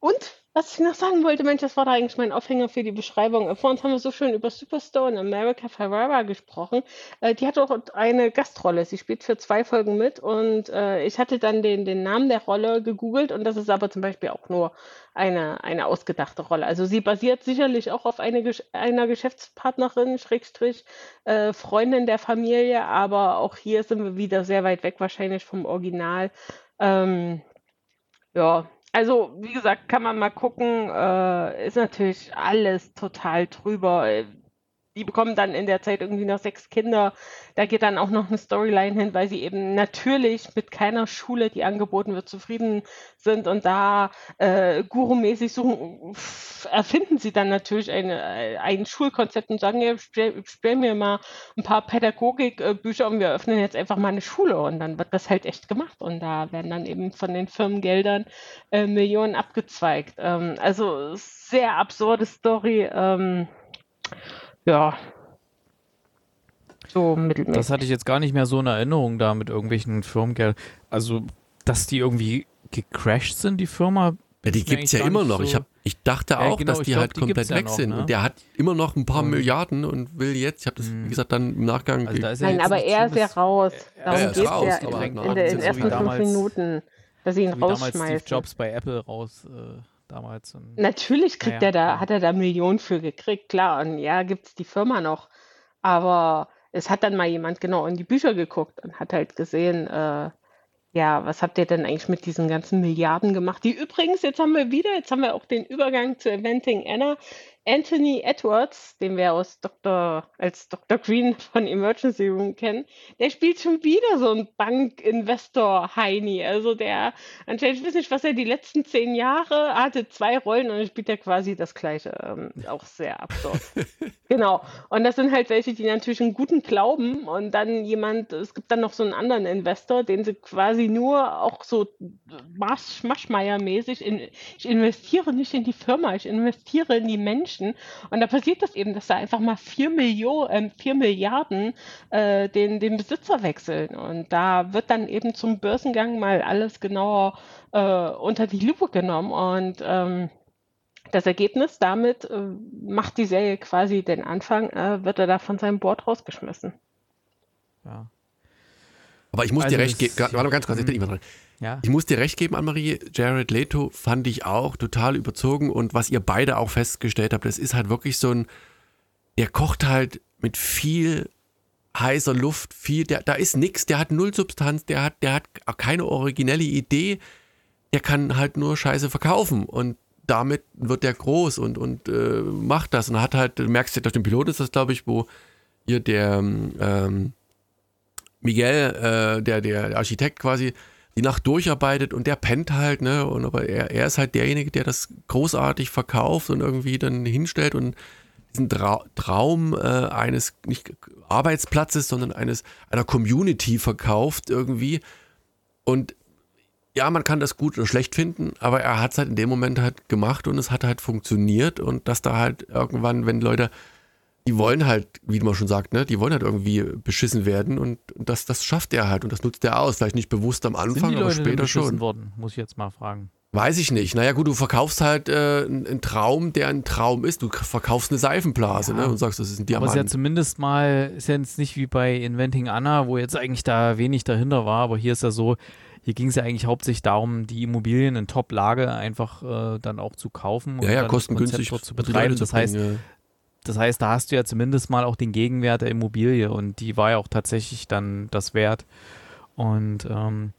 und was ich noch sagen wollte, Mensch, das war da eigentlich mein Aufhänger für die Beschreibung. Vor uns haben wir so schön über Superstore und America Ferrara gesprochen. Äh, die hat auch eine Gastrolle. Sie spielt für zwei Folgen mit und äh, ich hatte dann den, den Namen der Rolle gegoogelt und das ist aber zum Beispiel auch nur eine, eine ausgedachte Rolle. Also sie basiert sicherlich auch auf eine, einer Geschäftspartnerin, Schrägstrich, äh, Freundin der Familie, aber auch hier sind wir wieder sehr weit weg wahrscheinlich vom Original. Ähm, ja, also, wie gesagt, kann man mal gucken. Äh, ist natürlich alles total drüber. Die bekommen dann in der Zeit irgendwie noch sechs Kinder. Da geht dann auch noch eine Storyline hin, weil sie eben natürlich mit keiner Schule, die angeboten wird, zufrieden sind und da äh, gurumäßig suchen, erfinden sie dann natürlich eine, ein Schulkonzept und sagen, ja, stell, stell mir mal ein paar Pädagogikbücher und wir öffnen jetzt einfach mal eine Schule und dann wird das halt echt gemacht und da werden dann eben von den Firmengeldern äh, Millionen abgezweigt. Ähm, also sehr absurde Story. Ähm, ja. So mittelmäßig. Das hatte ich jetzt gar nicht mehr so in Erinnerung da mit irgendwelchen Firmengeld. Also, dass die irgendwie gecrashed sind, die Firma. Ja, die gibt es ja immer noch. So ich, hab, ich dachte ja, auch, genau, dass die glaub, halt die komplett weg ja noch, sind. Ne? Und der hat immer noch ein paar mhm. Milliarden und will jetzt, ich habe das, wie mhm. gesagt, dann im Nachgang. Also Nein, aber er ist ja raus. Darum geht es ja in, in, in den ersten fünf Minuten, dass sie ihn so rausschmeißen. Damals Steve Jobs bei Apple raus. Äh, damals. Und, Natürlich kriegt naja, er da, hat er da Millionen für gekriegt, klar. Und ja, gibt es die Firma noch. Aber es hat dann mal jemand genau in die Bücher geguckt und hat halt gesehen, äh, ja, was habt ihr denn eigentlich mit diesen ganzen Milliarden gemacht? Die übrigens, jetzt haben wir wieder, jetzt haben wir auch den Übergang zu Eventing Anna. Anthony Edwards, den wir aus Dr., als Dr. Green von Emergency Room kennen, der spielt schon wieder so ein Bankinvestor-Heini. Also der, anscheinend, ich weiß nicht, was er die letzten zehn Jahre hatte, zwei Rollen und spielt er quasi das Gleiche. Ähm, auch sehr absurd. genau. Und das sind halt welche, die natürlich einen guten Glauben und dann jemand, es gibt dann noch so einen anderen Investor, den sie quasi nur auch so Maschmeier-mäßig, in, ich investiere nicht in die Firma, ich investiere in die Menschen Menschen. Und da passiert das eben, dass da einfach mal vier, Millionen, äh, vier Milliarden äh, den, den Besitzer wechseln. Und da wird dann eben zum Börsengang mal alles genauer äh, unter die Lupe genommen. Und ähm, das Ergebnis damit äh, macht die Serie quasi den Anfang, äh, wird er da von seinem Board rausgeschmissen. Ja. Aber ich muss also dir recht geben, warte ganz kurz, ich bin immer dran. Ja. Ich muss dir recht geben, Anne-Marie, Jared Leto fand ich auch total überzogen. Und was ihr beide auch festgestellt habt, das ist halt wirklich so ein, der kocht halt mit viel heißer Luft, viel, der, da ist nichts, der hat null Substanz, der hat, der hat keine originelle Idee, der kann halt nur Scheiße verkaufen. Und damit wird der groß und, und äh, macht das. Und hat halt, du merkst ja durch den Pilot ist das, glaube ich, wo hier der ähm, Miguel, äh, der, der Architekt quasi, die Nacht durcharbeitet und der pennt halt, ne? Und aber er, er ist halt derjenige, der das großartig verkauft und irgendwie dann hinstellt und diesen Tra Traum äh, eines nicht Arbeitsplatzes, sondern eines einer Community verkauft irgendwie. Und ja, man kann das gut oder schlecht finden, aber er hat es halt in dem Moment halt gemacht und es hat halt funktioniert und dass da halt irgendwann, wenn Leute die wollen halt, wie man schon sagt, ne, die wollen halt irgendwie beschissen werden und das, das schafft er halt und das nutzt er aus. Vielleicht nicht bewusst am Anfang, aber später schon. Worden, muss ich jetzt mal fragen. Weiß ich nicht. Naja, gut, du verkaufst halt äh, einen Traum, der ein Traum ist. Du verkaufst eine Seifenblase ja. ne, und sagst, das ist ein Diamant. Aber es ist ja zumindest mal, ist ja jetzt nicht wie bei Inventing Anna, wo jetzt eigentlich da wenig dahinter war, aber hier ist ja so, hier ging es ja eigentlich hauptsächlich darum, die Immobilien in Top-Lage einfach äh, dann auch zu kaufen und ja, ja, kostengünstig zu betreiben. Das heißt, ja das heißt, da hast du ja zumindest mal auch den Gegenwert der Immobilie und die war ja auch tatsächlich dann das Wert. Und ähm,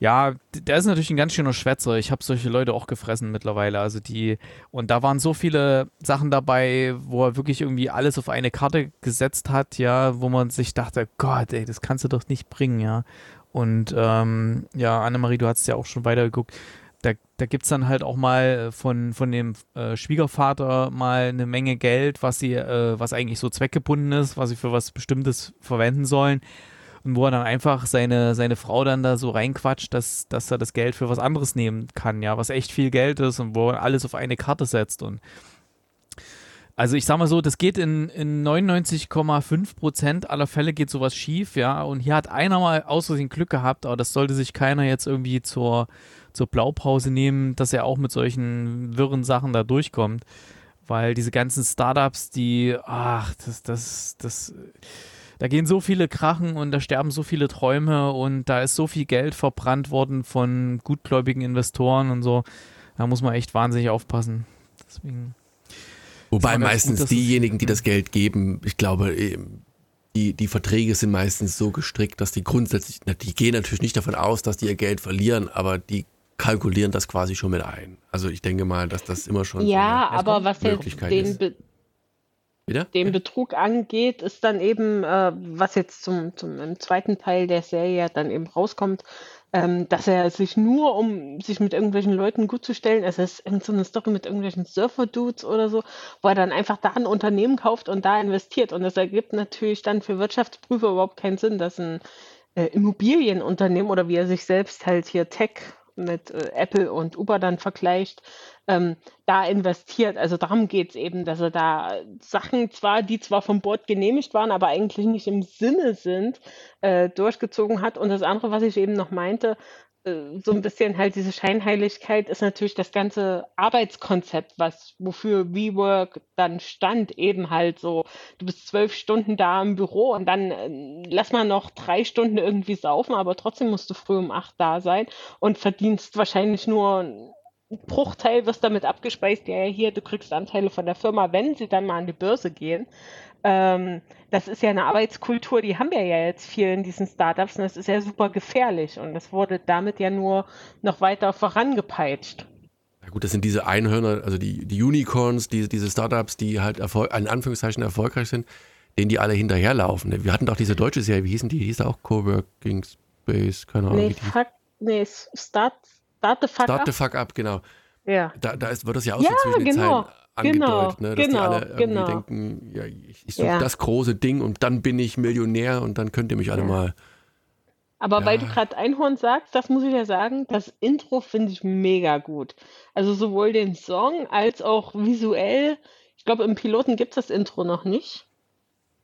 ja, der ist natürlich ein ganz schöner Schwätzer. Ich habe solche Leute auch gefressen mittlerweile. Also die, und da waren so viele Sachen dabei, wo er wirklich irgendwie alles auf eine Karte gesetzt hat, ja, wo man sich dachte, Gott, ey, das kannst du doch nicht bringen, ja. Und ähm, ja, Annemarie, du hast ja auch schon weitergeguckt da, da gibt es dann halt auch mal äh, von, von dem äh, Schwiegervater mal eine Menge Geld, was sie, äh, was eigentlich so zweckgebunden ist, was sie für was Bestimmtes verwenden sollen. Und wo er dann einfach seine, seine Frau dann da so reinquatscht, dass, dass er das Geld für was anderes nehmen kann, ja, was echt viel Geld ist und wo er alles auf eine Karte setzt. Und also ich sag mal so, das geht in, in 99,5 Prozent aller Fälle geht sowas schief, ja. Und hier hat einer mal aus Versehen Glück gehabt, aber das sollte sich keiner jetzt irgendwie zur zur Blaupause nehmen, dass er auch mit solchen wirren Sachen da durchkommt. Weil diese ganzen Startups, die, ach, das, das, das, da gehen so viele Krachen und da sterben so viele Träume und da ist so viel Geld verbrannt worden von gutgläubigen Investoren und so. Da muss man echt wahnsinnig aufpassen. Deswegen. Wobei meistens gut, diejenigen, die das Geld geben, ich glaube, die, die Verträge sind meistens so gestrickt, dass die grundsätzlich, die gehen natürlich nicht davon aus, dass die ihr Geld verlieren, aber die kalkulieren das quasi schon mit ein. Also ich denke mal, dass das immer schon ja, so aber was Möglichkeit den, Wieder? den Betrug angeht, ist dann eben, äh, was jetzt zum, zum im zweiten Teil der Serie dann eben rauskommt, ähm, dass er sich nur, um sich mit irgendwelchen Leuten gut zu stellen, es ist irgend so eine Story mit irgendwelchen Surfer-Dudes oder so, wo er dann einfach da ein Unternehmen kauft und da investiert. Und das ergibt natürlich dann für Wirtschaftsprüfer überhaupt keinen Sinn, dass ein äh, Immobilienunternehmen oder wie er sich selbst halt hier Tech mit äh, Apple und Uber dann vergleicht, ähm, da investiert. Also darum geht es eben, dass er da Sachen zwar, die zwar vom Board genehmigt waren, aber eigentlich nicht im Sinne sind, äh, durchgezogen hat. Und das andere, was ich eben noch meinte, äh, so ein bisschen halt diese Scheinheiligkeit ist natürlich das ganze Arbeitskonzept, was wofür WeWork dann stand, eben halt so, du bist zwölf Stunden da im Büro und dann äh, lass mal noch drei Stunden irgendwie saufen, aber trotzdem musst du früh um acht da sein und verdienst wahrscheinlich nur Bruchteil, wirst damit abgespeist, ja hier, du kriegst Anteile von der Firma, wenn sie dann mal an die Börse gehen. Ähm, das ist ja eine Arbeitskultur, die haben wir ja jetzt viel in diesen Startups und das ist ja super gefährlich und das wurde damit ja nur noch weiter vorangepeitscht. Ja gut, das sind diese Einhörner, also die, die Unicorns, die, diese Startups, die halt Erfolg, in Anführungszeichen erfolgreich sind, denen die alle hinterherlaufen. Wir hatten doch diese deutsche Serie, wie hießen die? Die hieß auch Coworking Space, keine Ahnung. Nee, fuck, nee Start, start the Fuck Start Up. the Fuck Up, genau. Ja. Da, da ist, wird das ja auch Ja, so zwischen den genau. Zeilen angedeutet, Genau, ne? dass genau, die alle irgendwie genau. denken, ja, ich, ich suche Ja. das große Ding und dann bin ich Millionär und dann könnt ihr mich alle mal. Aber weil Ja. du gerade Einhorn sagst, das muss ich ja sagen, das Intro finde ich mega gut. Also sowohl den Song als auch visuell. Ich glaube, im Piloten gibt es das Intro noch nicht.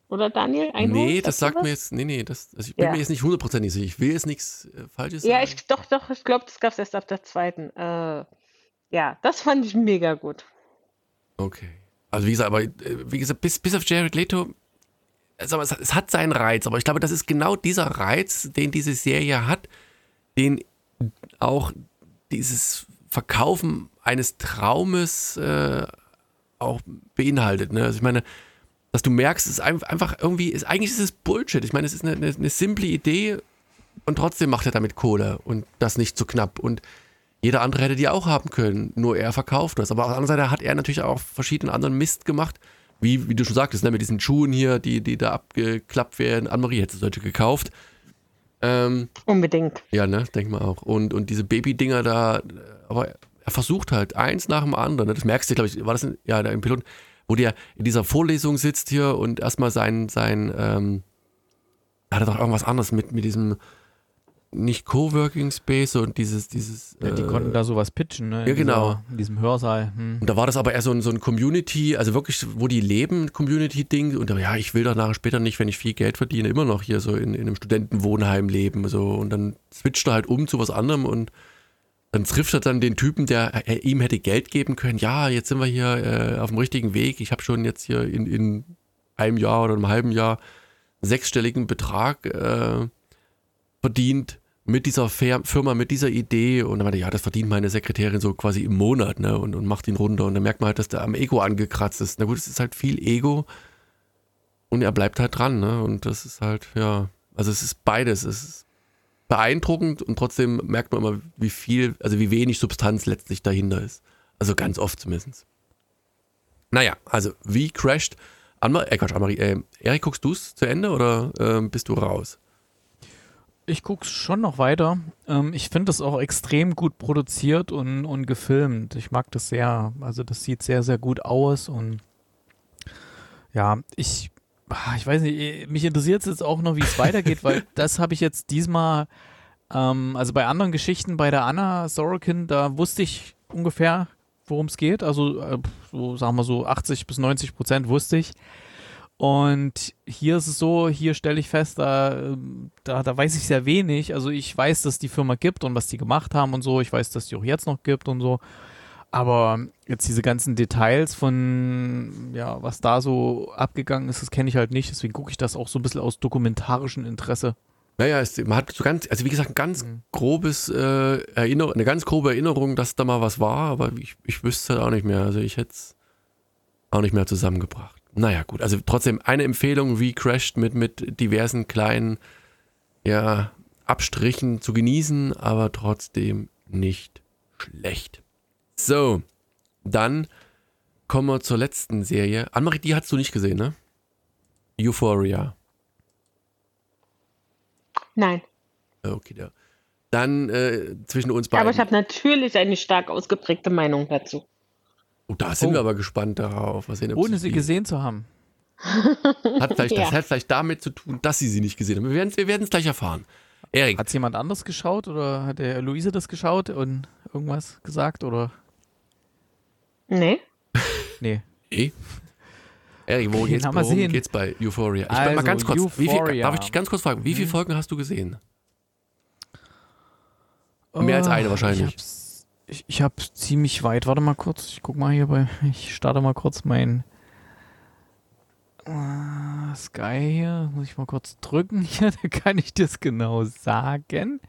Oder Daniel? Einhorn? nee, das sagt mir jetzt, nee, nee, das, also ich bin Ja. mir jetzt nicht hundertprozentig sicher. Ich will jetzt nichts äh, Falsches Ja, sagen. ich, doch, doch, ich glaube, das gab es erst ab der zweiten. Äh, ja, das fand ich mega gut. Okay. Also wie gesagt, aber äh, wie gesagt, bis, bis auf Jared Leto, also es, es hat seinen Reiz, aber ich glaube, das ist genau dieser Reiz, den diese Serie hat, den auch dieses Verkaufen eines Traumes äh, auch beinhaltet. Ne? Also ich meine, dass du merkst, es ist ein- einfach irgendwie, ist, eigentlich ist es Bullshit. Ich meine, es ist eine, eine, eine simple Idee und trotzdem macht er damit Kohle und das nicht zu knapp. Und jeder andere hätte die auch haben können, nur er verkauft das. Aber auf der anderen Seite hat er natürlich auch verschiedenen anderen Mist gemacht, wie, wie du schon sagtest, ne, mit diesen Schuhen hier, die, die da abgeklappt werden. Annemarie hätte solche gekauft. Ähm, Unbedingt. ja, ne, denk mal auch. Und, und diese Baby-Dinger da, aber er versucht halt eins nach dem anderen. Ne? Das merkst du, glaube ich, war das in, ja, da im Piloten, wo der in dieser Vorlesung sitzt hier und erstmal sein, sein, ähm, hat er doch irgendwas anderes mit, mit diesem, nicht Coworking Space und dieses, dieses. Ja, die äh, konnten da sowas pitchen, ne? in ja, genau. Dieser, in diesem Hörsaal. Hm. Und da war das aber eher so ein, so ein Community, also wirklich, wo die leben, Community-Ding. Und da, ja, ich will doch nachher später nicht, wenn ich viel Geld verdiene, immer noch hier so in, in einem Studentenwohnheim leben. So. Und dann switcht er halt um zu was anderem und dann trifft er dann den Typen, der äh, ihm hätte Geld geben können. Ja, jetzt sind wir hier äh, auf dem richtigen Weg. Ich habe schon jetzt hier in, in einem Jahr oder einem halben Jahr sechsstelligen Betrag äh, verdient mit dieser Fir- Firma, mit dieser Idee. Und dann meinte, ja, das verdient meine Sekretärin so quasi im Monat, ne? Und, und macht ihn runter. Und dann merkt man halt, dass der am Ego angekratzt ist. Na gut, es ist halt viel Ego. Und er bleibt halt dran, ne? Und das ist halt, ja, also es ist beides. Es ist beeindruckend und trotzdem merkt man immer, wie viel, also wie wenig Substanz letztlich dahinter ist. Also ganz oft zumindest. Naja, also wie crasht Anma äh, Quatsch, Annemarie, äh, Erik, guckst du es zu Ende oder ähm, bist du raus? Ich guck's schon noch weiter. Ähm, ich finde das auch extrem gut produziert und, und gefilmt. Ich mag das sehr. Also das sieht sehr, sehr gut aus und ja, ich, ich weiß nicht, mich interessiert es jetzt auch noch, wie es weitergeht, weil das habe ich jetzt diesmal, ähm, also bei anderen Geschichten, bei der Anna Sorokin, da wusste ich ungefähr, worum es geht. Also äh, so sagen wir so 80 bis 90 Prozent wusste ich. Und hier ist es so, hier stelle ich fest, da, ähm, da, da weiß ich sehr wenig. Also ich weiß, dass die Firma gibt und was die gemacht haben und so. Ich weiß, dass die auch jetzt noch gibt und so. Aber jetzt diese ganzen Details von, ja, was da so abgegangen ist, das kenne ich halt nicht. Deswegen gucke ich das auch so ein bisschen aus dokumentarischem Interesse. Naja, es, man hat so ganz, also wie gesagt, ein ganz Mhm. grobes äh, Erinnerung, eine ganz grobe Erinnerung, dass da mal was war, aber ich, ich wüsste es halt auch nicht mehr. Also ich hätte es auch nicht mehr zusammengebracht. Naja, gut, also trotzdem eine Empfehlung, wie Crashed mit, mit diversen kleinen ja, Abstrichen zu genießen, aber trotzdem nicht schlecht. So, dann kommen wir zur letzten Serie. Annemarie, die hast du nicht gesehen, ne? Euphoria. Nein. Okay, da. Dann äh, zwischen uns beiden. Aber ich habe natürlich eine stark ausgeprägte Meinung dazu. oh, da sind Oh. wir aber gespannt darauf. Was Ohne sie gesehen zu haben. Hat vielleicht, Ja. Das hat vielleicht damit zu tun, dass sie sie nicht gesehen haben. Wir werden es wir werden's gleich erfahren. Erik, Hat jemand anders geschaut oder hat der Luise das geschaut und irgendwas gesagt oder? Nee. Nee. eh? Erik, worum, Okay, geht's, worum sehen. geht's bei Euphoria? Ich bin mal Also, ganz kurz. Wie viel, Euphoria. darf ich dich ganz kurz fragen, wie viele Mhm. Folgen hast du gesehen? Mehr als eine Oh, wahrscheinlich. Ich hab's, ich, ich hab ziemlich weit. Warte mal kurz. Ich guck mal hier bei. Ich starte mal kurz mein äh, Sky hier. Muss ich mal kurz drücken hier. Da kann ich das genau sagen.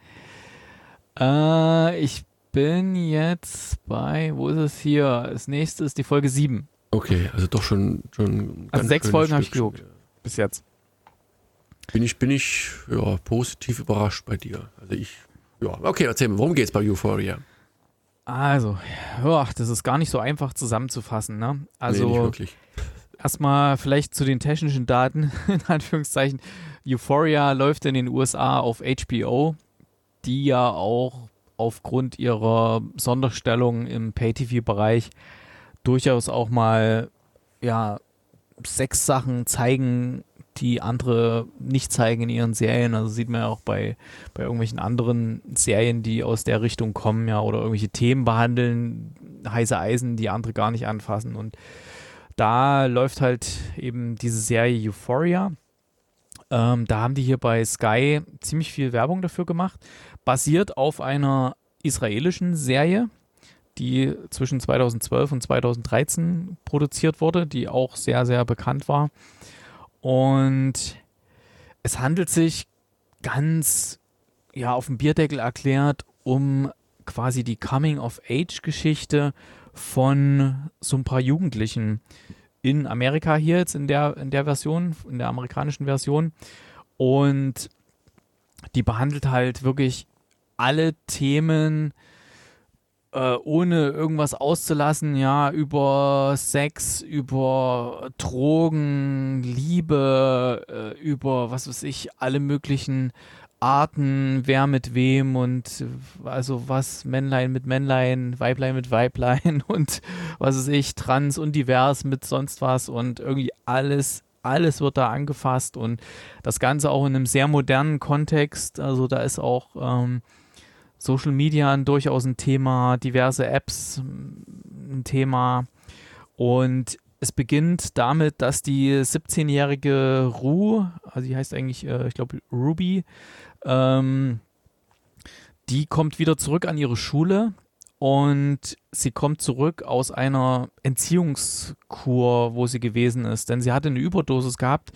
Äh, ich bin jetzt bei. Wo ist es hier? Das nächste ist die Folge 7. Okay, also doch schon. schon Also sechs Folgen hab ich geguckt. Bis jetzt. Bin ich, bin ich ja, positiv überrascht bei dir. Also ich. Ja, okay, erzähl mir, worum geht's bei Euphoria? Also, ja, das ist gar nicht so einfach zusammenzufassen. Ne? nee, nicht Also, wirklich. Erstmal vielleicht zu den technischen Daten, in Anführungszeichen. Euphoria läuft in den USA auf HBO, die ja auch aufgrund ihrer Sonderstellung im Pay-TV-Bereich durchaus auch mal ja, Sexsachen zeigen, die andere nicht zeigen in ihren Serien. Also sieht man ja auch bei, bei irgendwelchen anderen Serien, die aus der Richtung kommen, ja, oder irgendwelche Themen behandeln, heiße Eisen, die andere gar nicht anfassen. Und da läuft halt eben diese Serie Euphoria. Ähm, da haben die hier bei Sky ziemlich viel Werbung dafür gemacht. Basiert auf einer israelischen Serie, die zwischen 2012 und 2013 produziert wurde, die auch sehr, sehr bekannt war. Und es handelt sich ganz, ja, auf dem Bierdeckel erklärt, um quasi die Coming-of-Age-Geschichte von so ein paar Jugendlichen in Amerika hier jetzt in der, in der Version, in der amerikanischen Version. Und die behandelt halt wirklich alle Themen, äh, ohne irgendwas auszulassen, ja, über Sex, über Drogen, Liebe, äh, über was weiß ich, alle möglichen Arten, wer mit wem und also was Männlein mit Männlein, Weiblein mit Weiblein und was weiß ich, trans und divers mit sonst was und irgendwie alles, alles wird da angefasst und das Ganze auch in einem sehr modernen Kontext. Also da ist auch ähm, Social Media durchaus ein Thema, diverse Apps mm, ein Thema. Und es beginnt damit, dass die 17-jährige Ru, also die heißt eigentlich, äh, ich glaube, Ruby, ähm, die kommt wieder zurück an ihre Schule und sie kommt zurück aus einer Entziehungskur, wo sie gewesen ist, denn sie hatte eine Überdosis gehabt,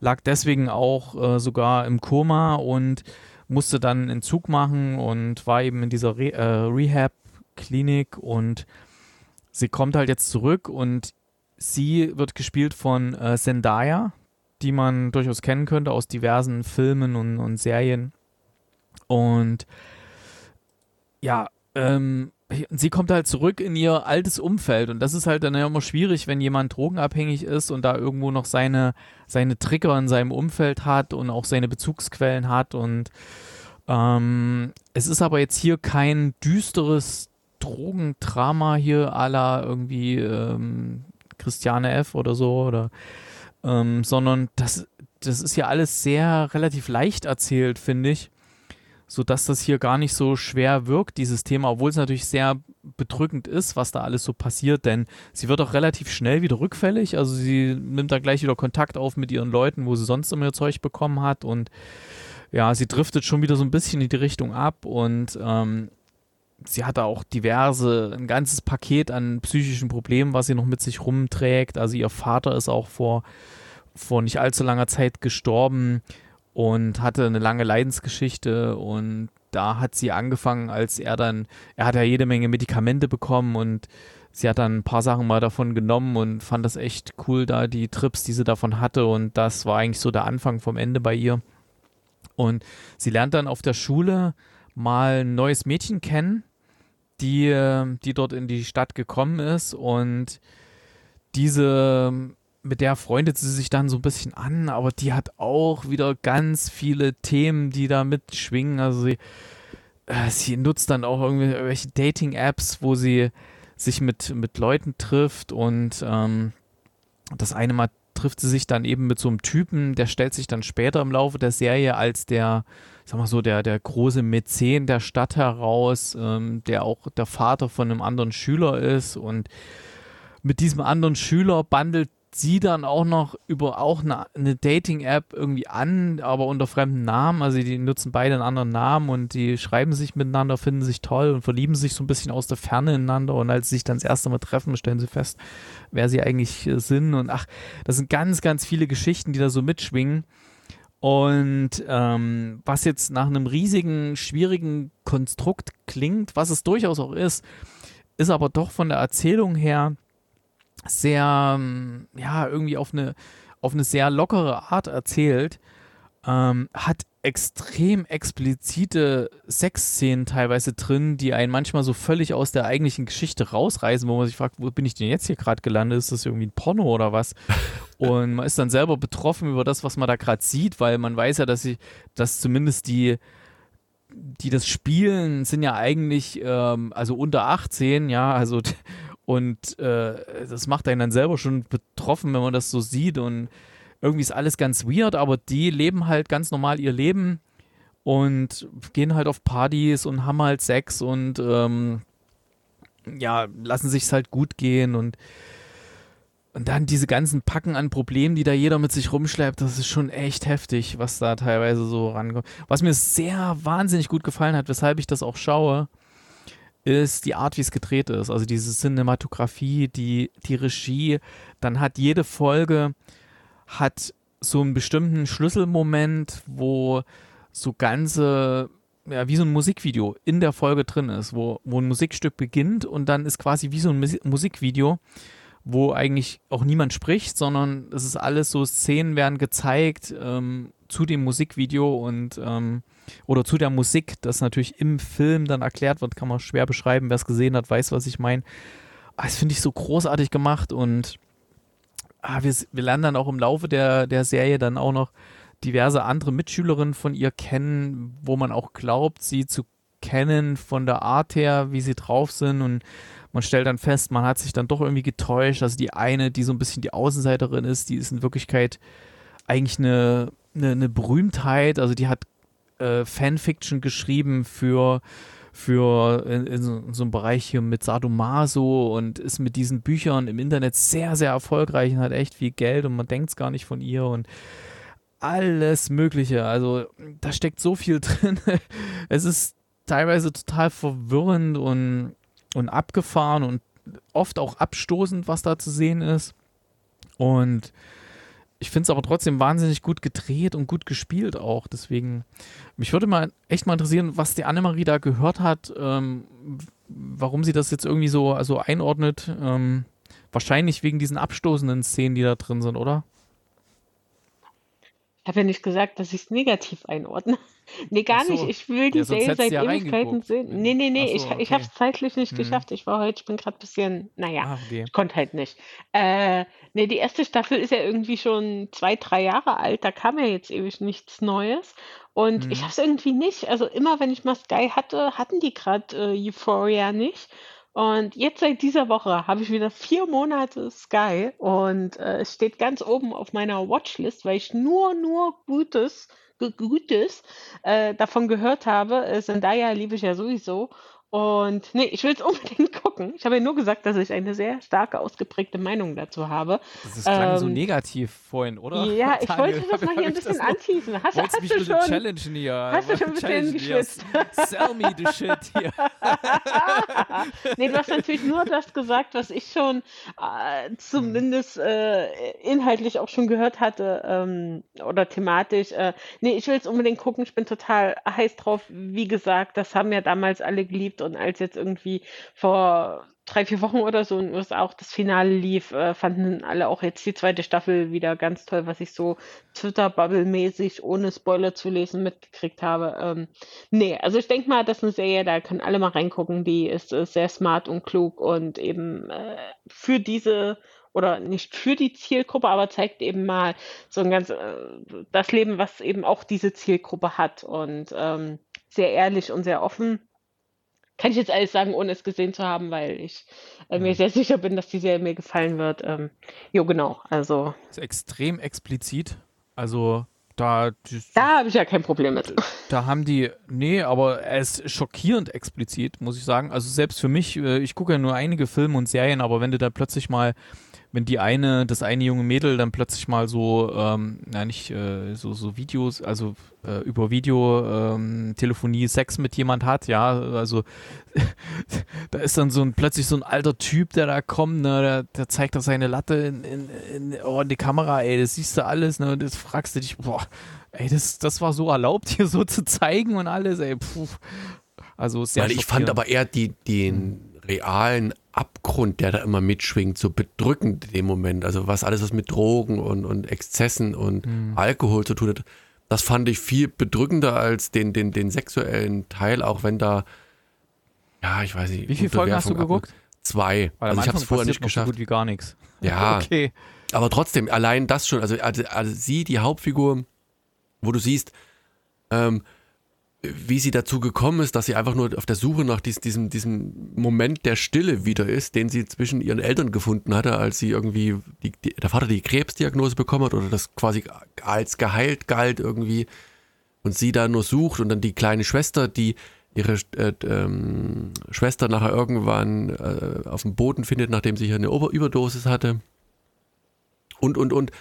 lag deswegen auch äh, sogar im Koma und musste dann einen Entzug machen und war eben in dieser Re äh, Rehab-Klinik und sie kommt halt jetzt zurück und sie wird gespielt von äh, Zendaya, die man durchaus kennen könnte aus diversen Filmen und, und Serien. Und ja, ähm, sie kommt halt zurück in ihr altes Umfeld. Und das ist halt dann ja immer schwierig, wenn jemand drogenabhängig ist und da irgendwo noch seine, seine Trigger in seinem Umfeld hat und auch seine Bezugsquellen hat. Und ähm, es ist aber jetzt hier kein düsteres Drogendrama hier à la irgendwie ähm, Christiane F. oder so oder ähm, sondern das, das ist ja alles sehr relativ leicht erzählt, finde ich sodass das hier gar nicht so schwer wirkt, dieses Thema, obwohl es natürlich sehr bedrückend ist, was da alles so passiert, denn sie wird auch relativ schnell wieder rückfällig, also sie nimmt dann gleich wieder Kontakt auf mit ihren Leuten, wo sie sonst immer ihr Zeug bekommen hat und ja, sie driftet schon wieder so ein bisschen in die Richtung ab und ähm, sie hatte auch diverse, ein ganzes Paket an psychischen Problemen, was sie noch mit sich rumträgt, also ihr Vater ist auch vor, vor nicht allzu langer Zeit gestorben, und hatte eine lange Leidensgeschichte und da hat sie angefangen, als er dann, er hat ja jede Menge Medikamente bekommen und sie hat dann ein paar Sachen mal davon genommen und fand das echt cool, da die Trips, die sie davon hatte und das war eigentlich so der Anfang vom Ende bei ihr. Und sie lernt dann auf der Schule mal ein neues Mädchen kennen, die, die dort in die Stadt gekommen ist und diese, mit der freundet sie sich dann so ein bisschen an, aber die hat auch wieder ganz viele Themen, die da mitschwingen. Also sie, äh, sie nutzt dann auch irgendwelche Dating-Apps, wo sie sich mit, mit Leuten trifft und ähm, das eine Mal trifft sie sich dann eben mit so einem Typen, der stellt sich dann später im Laufe der Serie als der, sag mal so, der, der große Mäzen der Stadt heraus, ähm, der auch der Vater von einem anderen Schüler ist und mit diesem anderen Schüler bandelt sie dann auch noch über auch eine, eine Dating-App irgendwie an, aber unter fremden Namen. Also die nutzen beide einen anderen Namen und die schreiben sich miteinander, finden sich toll und verlieben sich so ein bisschen aus der Ferne ineinander. Und als sie sich dann das erste Mal treffen, stellen sie fest, wer sie eigentlich äh, sind. Und ach, das sind ganz, ganz viele Geschichten, die da so mitschwingen. Und ähm, was jetzt nach einem riesigen, schwierigen Konstrukt klingt, was es durchaus auch ist, ist aber doch von der Erzählung her sehr, ähm, ja, irgendwie auf eine, auf eine sehr lockere Art erzählt, ähm, hat extrem explizite Sexszenen teilweise drin, die einen manchmal so völlig aus der eigentlichen Geschichte rausreißen, wo man sich fragt, wo bin ich denn jetzt hier gerade gelandet? Ist das irgendwie ein Porno oder was? Und man ist dann selber betroffen über das, was man da gerade sieht, weil man weiß ja, dass sie, dass zumindest die, die das spielen, sind ja eigentlich, ähm, also unter 18, ja, also und äh, das macht einen dann selber schon betroffen, wenn man das so sieht. Und irgendwie ist alles ganz weird, aber die leben halt ganz normal ihr Leben und gehen halt auf Partys und haben halt Sex und ähm, ja, lassen sich halt gut gehen und und dann diese ganzen Packen an Problemen, die da jeder mit sich rumschleppt, das ist schon echt heftig, was da teilweise so rankommt. Was mir sehr wahnsinnig gut gefallen hat, weshalb ich das auch schaue, ist die Art, wie es gedreht ist. Also diese Cinematografie, die, die Regie. Dann hat jede Folge hat so einen bestimmten Schlüsselmoment, wo so ganze, ja, wie so ein Musikvideo in der Folge drin ist, wo, wo ein Musikstück beginnt und dann ist quasi wie so ein Musikvideo, wo eigentlich auch niemand spricht, sondern es ist alles so, Szenen werden gezeigt ähm, zu dem Musikvideo und ähm, oder zu der Musik, das natürlich im Film dann erklärt wird, kann man schwer beschreiben. Wer es gesehen hat, weiß, was ich meine. Ah, das finde ich so großartig gemacht und ah, wir, wir lernen dann auch im Laufe der, der Serie dann auch noch diverse andere Mitschülerinnen von ihr kennen, wo man auch glaubt, sie zu kennen von der Art her, wie sie drauf sind und man stellt dann fest, man hat sich dann doch irgendwie getäuscht. Also die eine, die so ein bisschen die Außenseiterin ist, die ist in Wirklichkeit eigentlich eine, eine, eine Berühmtheit. Also die hat äh, Fanfiction geschrieben für für in, in, so, in, so, einem Bereich hier mit Sadomaso und ist mit diesen Büchern im Internet sehr, sehr erfolgreich und hat echt viel Geld und man denkt es gar nicht von ihr und alles Mögliche. Also da steckt so viel drin. es ist teilweise total verwirrend und, und abgefahren und oft auch abstoßend, was da zu sehen ist. Und ich finde es aber trotzdem wahnsinnig gut gedreht und gut gespielt auch. Deswegen, mich würde mal echt mal interessieren, was die Annemarie da gehört hat, ähm, warum sie das jetzt irgendwie so also einordnet. Ähm, wahrscheinlich wegen diesen abstoßenden Szenen, die da drin sind, oder? Ich habe ja nicht gesagt, dass ich es negativ einordne. Nee, gar so. nicht. Ich will die ja, Serie seit ja Ewigkeiten sehen. Nee, nee, nee, so, ich, okay. ich habe es zeitlich nicht hm. geschafft. Ich war heute, ich bin gerade ein bisschen, naja, ah, okay. ich konnte halt nicht. Äh, nee, die erste Staffel ist ja irgendwie schon zwei, drei Jahre alt. Da kam ja jetzt ewig nichts Neues. Und hm. ich habe es irgendwie nicht. Also immer, wenn ich mal Sky hatte, hatten die gerade äh, Euphoria nicht. Und jetzt seit dieser Woche habe ich wieder vier Monate Sky und äh, es steht ganz oben auf meiner Watchlist, weil ich nur, nur Gutes Gutes äh, davon gehört habe. Äh, Zendaya liebe ich ja sowieso. Und nee, ich will es unbedingt gucken. Ich habe ja nur gesagt, dass ich eine sehr starke, ausgeprägte Meinung dazu habe. Das klang ähm, so negativ vorhin, oder? Ja, ich wollte das mal hier ein bisschen anschießen. Hast, hast mich du schon, challengen hier. Hast du schon ein bisschen geschwitzt? Sell me the shit hier. nee, du hast natürlich nur das gesagt, was ich schon äh, zumindest äh, inhaltlich auch schon gehört hatte ähm, oder thematisch. Äh, nee, ich will es unbedingt gucken. Ich bin total heiß drauf. Wie gesagt, das haben ja damals alle geliebt geliebt und als jetzt irgendwie vor drei, vier Wochen oder so in den USA auch das Finale lief, äh, fanden alle auch jetzt die zweite Staffel wieder ganz toll, was ich so Twitter-Bubble-mäßig, ohne Spoiler zu lesen, mitgekriegt habe. Ähm, nee, also ich denke mal, das ist eine Serie, da können alle mal reingucken, die ist, ist sehr smart und klug und eben äh, für diese oder nicht für die Zielgruppe, aber zeigt eben mal so ein ganz äh, das Leben, was eben auch diese Zielgruppe hat und ähm, sehr ehrlich und sehr offen. Kann ich jetzt alles sagen, ohne es gesehen zu haben, weil ich äh, mir sehr sicher bin, dass die Serie mir gefallen wird. Ähm, jo, genau. Also. Ist extrem explizit. Also da, da habe ich ja kein Problem mit. Da haben die, nee, aber er ist schockierend explizit, muss ich sagen. Also selbst für mich, äh, ich gucke ja nur einige Filme und Serien, aber wenn du da plötzlich mal wenn die eine, das eine junge Mädel dann plötzlich mal so, ähm, na nicht, äh, so, so Videos, also äh, über Videotelefonie ähm, Sex mit jemand hat, ja, also da ist dann so ein plötzlich so ein alter Typ, der da kommt, ne, der, der zeigt da seine Latte in, in, in, oh, in die Kamera, ey, das siehst du alles, ne, und das fragst du dich, boah, ey, das, das war so erlaubt, hier so zu zeigen und alles, ey, puh. Also sehr Weil ich fand aber eher die, den realen Abgrund, der da immer mitschwingt, so bedrückend in dem Moment. Also was alles, was mit Drogen und, und Exzessen und mhm. Alkohol zu tun hat, das fand ich viel bedrückender als den, den, den sexuellen Teil, auch wenn da, ja, ich weiß nicht. Wie viele Folgen hast du geguckt? Zwei. Weil also ich habe es vorher nicht geschafft. So gut wie gar nichts. Ja. okay. Aber trotzdem, allein das schon, also, also, also sie, die Hauptfigur, wo du siehst, ähm, wie sie dazu gekommen ist, dass sie einfach nur auf der Suche nach dies, diesem, diesem Moment der Stille wieder ist, den sie zwischen ihren Eltern gefunden hatte, als sie irgendwie die, die, der Vater die Krebsdiagnose bekommen hat oder das quasi als geheilt galt irgendwie und sie da nur sucht und dann die kleine Schwester, die ihre äh, ähm, Schwester nachher irgendwann äh, auf dem Boden findet, nachdem sie hier eine Ober Überdosis hatte. Und und und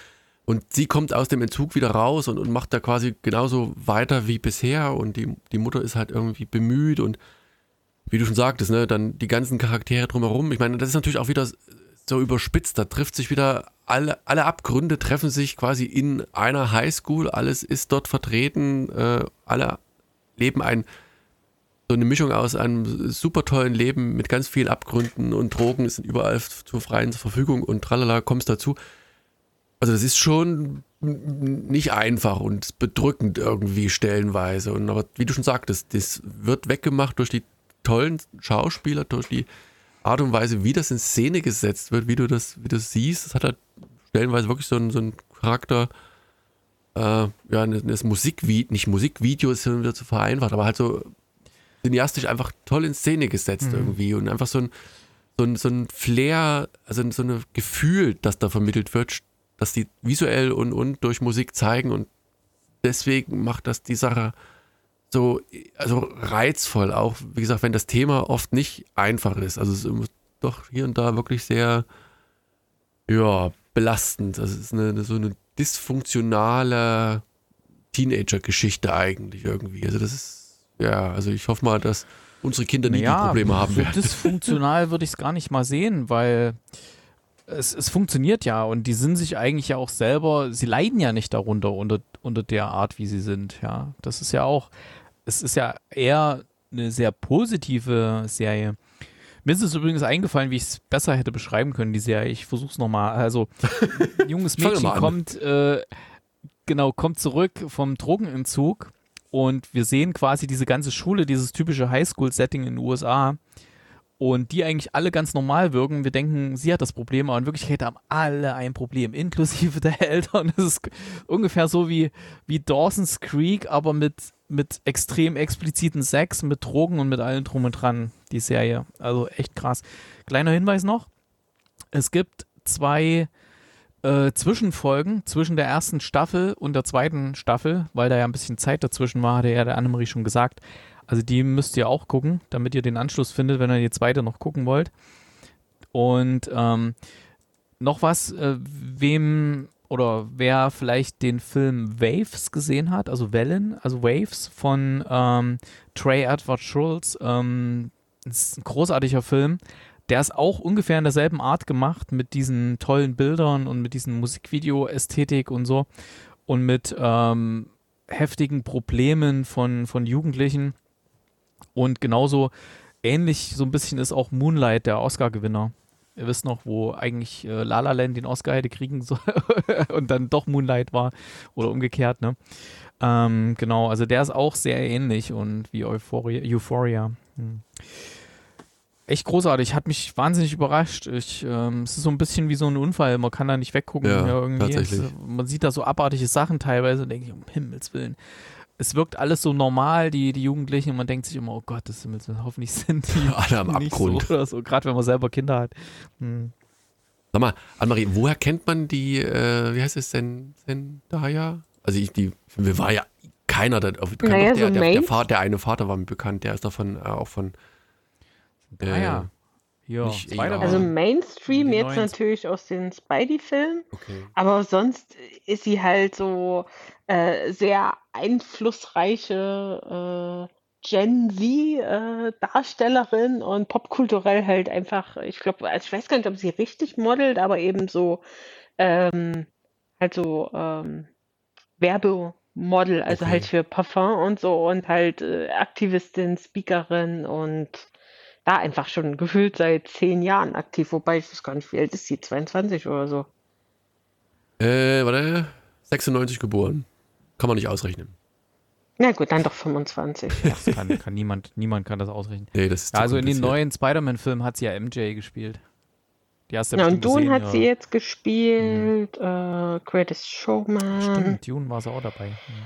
und sie kommt aus dem Entzug wieder raus und, und macht da quasi genauso weiter wie bisher. Und die, die Mutter ist halt irgendwie bemüht und wie du schon sagtest, ne, dann die ganzen Charaktere drumherum. Ich meine, das ist natürlich auch wieder so überspitzt. Da trifft sich wieder alle, alle Abgründe treffen sich quasi in einer Highschool. Alles ist dort vertreten. Äh, alle leben ein, so eine Mischung aus einem super tollen Leben mit ganz vielen Abgründen und Drogen sind überall zur freien Verfügung und tralala, kommst dazu. Also das ist schon nicht einfach und bedrückend irgendwie stellenweise. Und aber wie du schon sagtest, das wird weggemacht durch die tollen Schauspieler, durch die Art und Weise, wie das in Szene gesetzt wird, wie du das, wie du das siehst. Das hat halt stellenweise wirklich so einen, so einen Charakter, äh, ja, das Musikvideo, nicht Musikvideo ist wieder zu vereinfacht, aber halt so cineastisch einfach toll in Szene gesetzt mhm. irgendwie und einfach so ein, so ein, so ein Flair, also so ein Gefühl, das da vermittelt wird, dass die visuell und, und durch Musik zeigen und deswegen macht das die Sache so also reizvoll, auch wie gesagt, wenn das Thema oft nicht einfach ist. Also es ist doch hier und da wirklich sehr ja, belastend. Also es ist eine, so eine dysfunktionale Teenager-Geschichte eigentlich irgendwie. Also das ist, ja, also ich hoffe mal, dass unsere Kinder nie ja, die Probleme haben werden. Dysfunktional würde ich es gar nicht mal sehen, weil es, es funktioniert ja und die sind sich eigentlich ja auch selber, sie leiden ja nicht darunter unter, unter der Art, wie sie sind. Ja, das ist ja auch, es ist ja eher eine sehr positive Serie. Mir ist es übrigens eingefallen, wie ich es besser hätte beschreiben können, die Serie. Ich versuche es nochmal. Also, ein junges Mädchen kommt, äh, genau, kommt zurück vom Drogenentzug und wir sehen quasi diese ganze Schule, dieses typische Highschool-Setting in den USA und die eigentlich alle ganz normal wirken. Wir denken, sie hat das Problem, aber in Wirklichkeit haben alle ein Problem, inklusive der Eltern. Das ist ungefähr so wie, wie Dawson's Creek, aber mit, mit extrem expliziten Sex, mit Drogen und mit allem drum und dran, die Serie. Also echt krass. Kleiner Hinweis noch: Es gibt zwei äh, Zwischenfolgen zwischen der ersten Staffel und der zweiten Staffel, weil da ja ein bisschen Zeit dazwischen war, hatte ja der Annemarie schon gesagt. Also die müsst ihr auch gucken, damit ihr den Anschluss findet, wenn ihr die zweite noch gucken wollt. Und ähm, noch was, äh, wem oder wer vielleicht den Film Waves gesehen hat, also Wellen, also Waves von ähm, Trey Edward Schultz, ähm, ist ein großartiger Film. Der ist auch ungefähr in derselben Art gemacht, mit diesen tollen Bildern und mit diesen Musikvideo-Ästhetik und so und mit ähm, heftigen Problemen von, von Jugendlichen und genauso ähnlich so ein bisschen ist auch Moonlight, der Oscar-Gewinner. Ihr wisst noch, wo eigentlich äh, La La Land den Oscar hätte kriegen sollen und dann doch Moonlight war oder umgekehrt, ne? Ähm, genau, also der ist auch sehr ähnlich und wie Euphoria. Euphoria. Hm. echt großartig, hat mich wahnsinnig überrascht. Ich, ähm, es ist so ein bisschen wie so ein Unfall, man kann da nicht weggucken. Ja, irgendwie. Es, man sieht da so abartige Sachen teilweise und denke ich, um Himmels Willen. Es wirkt alles so normal, die, die Jugendlichen, und man denkt sich immer, oh Gott, das Willen, hoffentlich sind die Alle am nicht Abgrund. so oder so, gerade wenn man selber Kinder hat. Hm. Sag mal, Annemarie, woher kennt man die, äh, wie heißt es denn, Zendaya? Also ich, die, mir war ja keiner da, bekannt. Naja, Doch der, so der, der, Vater, der eine Vater war mir bekannt, der ist davon äh, auch von, Äh, ah ja. Spider-Man. Also Mainstream jetzt natürlich aus den Spidey-Filmen, okay. aber sonst ist sie halt so äh, sehr einflussreiche äh, Gen Z-Darstellerin und popkulturell halt einfach, ich glaube, also ich weiß gar nicht, ob sie richtig modelt, aber eben so ähm, halt so ähm, Werbemodel, also Okay. halt für Parfum und so und halt äh, Aktivistin, Speakerin und da einfach schon gefühlt seit zehn Jahren aktiv, wobei ich weiß gar nicht, wie alt ist sie, 22 oder so. Äh, warte, 96 geboren. Kann man nicht ausrechnen. Na gut, dann doch 25. Ja. Das kann, kann niemand, niemand kann das ausrechnen. Nee, das ist zu Also in den neuen Spider-Man-Filmen hat sie ja MJ gespielt. Die hast du ja Na, und Dune gesehen, hat sie ja. jetzt gespielt, äh, Greatest Showman. Stimmt, Dune war sie auch dabei. Hm.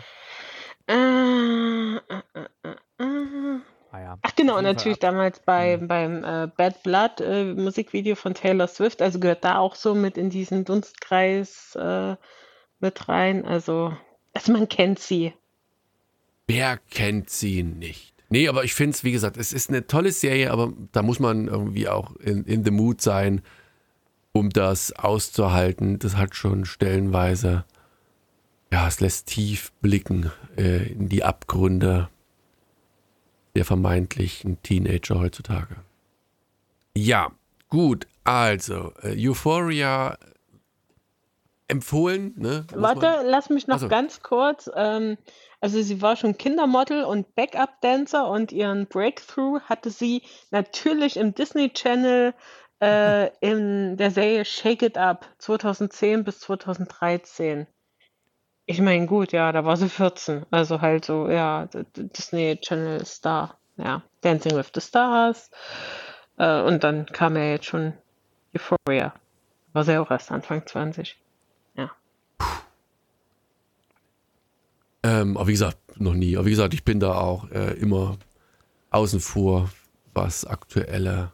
Äh, äh, äh, äh, äh. Ah ja. Ach genau, und natürlich ab- damals beim, beim äh, Bad Blood äh, Musikvideo von Taylor Swift, also gehört da auch so mit in diesen Dunstkreis äh, mit rein. Also, also man kennt sie. Wer kennt sie nicht? Nee, aber ich finde es, wie gesagt, es ist eine tolle Serie, aber da muss man irgendwie auch in, in the mood sein, um das auszuhalten. Das hat schon stellenweise, ja, es lässt tief blicken äh, in die Abgründe der vermeintlichen Teenager heutzutage. Ja, gut, also, äh, Euphoria empfohlen, ne? Warte, lass mich noch Ach so. ganz kurz. Ähm, also sie war schon Kindermodel und Backup-Dancer und ihren Breakthrough hatte sie natürlich im Disney Channel äh, in der Serie Shake It Up 2010 bis 2013. Ich meine, gut, ja, da war sie 14. Also halt so, ja, Disney Channel Star. Ja, Dancing with the Stars. Äh, und dann kam ja jetzt schon Euphoria. War sie auch erst Anfang 20. Ähm, aber wie gesagt, noch nie. Aber wie gesagt, ich bin da auch äh, immer außen vor, was aktuelle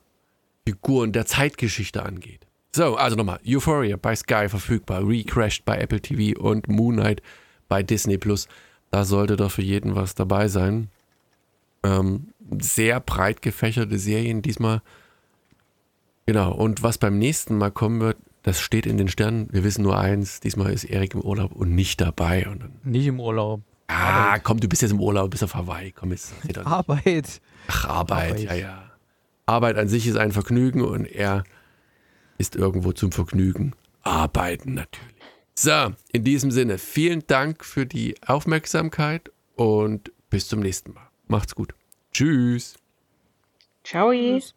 Figuren der Zeitgeschichte angeht. So, also nochmal. Euphoria bei Sky verfügbar, Recrashed bei Apple TV und Moon Knight bei Disney Plus. Da sollte doch für jeden was dabei sein. Ähm, sehr breit gefächerte Serien diesmal. Genau, und was beim nächsten Mal kommen wird, das steht in den Sternen. Wir wissen nur eins, diesmal ist Erik im Urlaub und nicht dabei. Und dann Nicht im Urlaub. Ah, komm, du bist jetzt im Urlaub, bist auf Hawaii. Komm jetzt. Arbeit. Ach, Arbeit, Arbeit. ja, ja. Arbeit an sich ist ein Vergnügen und er ist irgendwo zum Vergnügen. Arbeiten natürlich. So, in diesem Sinne, vielen Dank für die Aufmerksamkeit und bis zum nächsten Mal. Macht's gut. Tschüss. Ciao. www.fortsetzung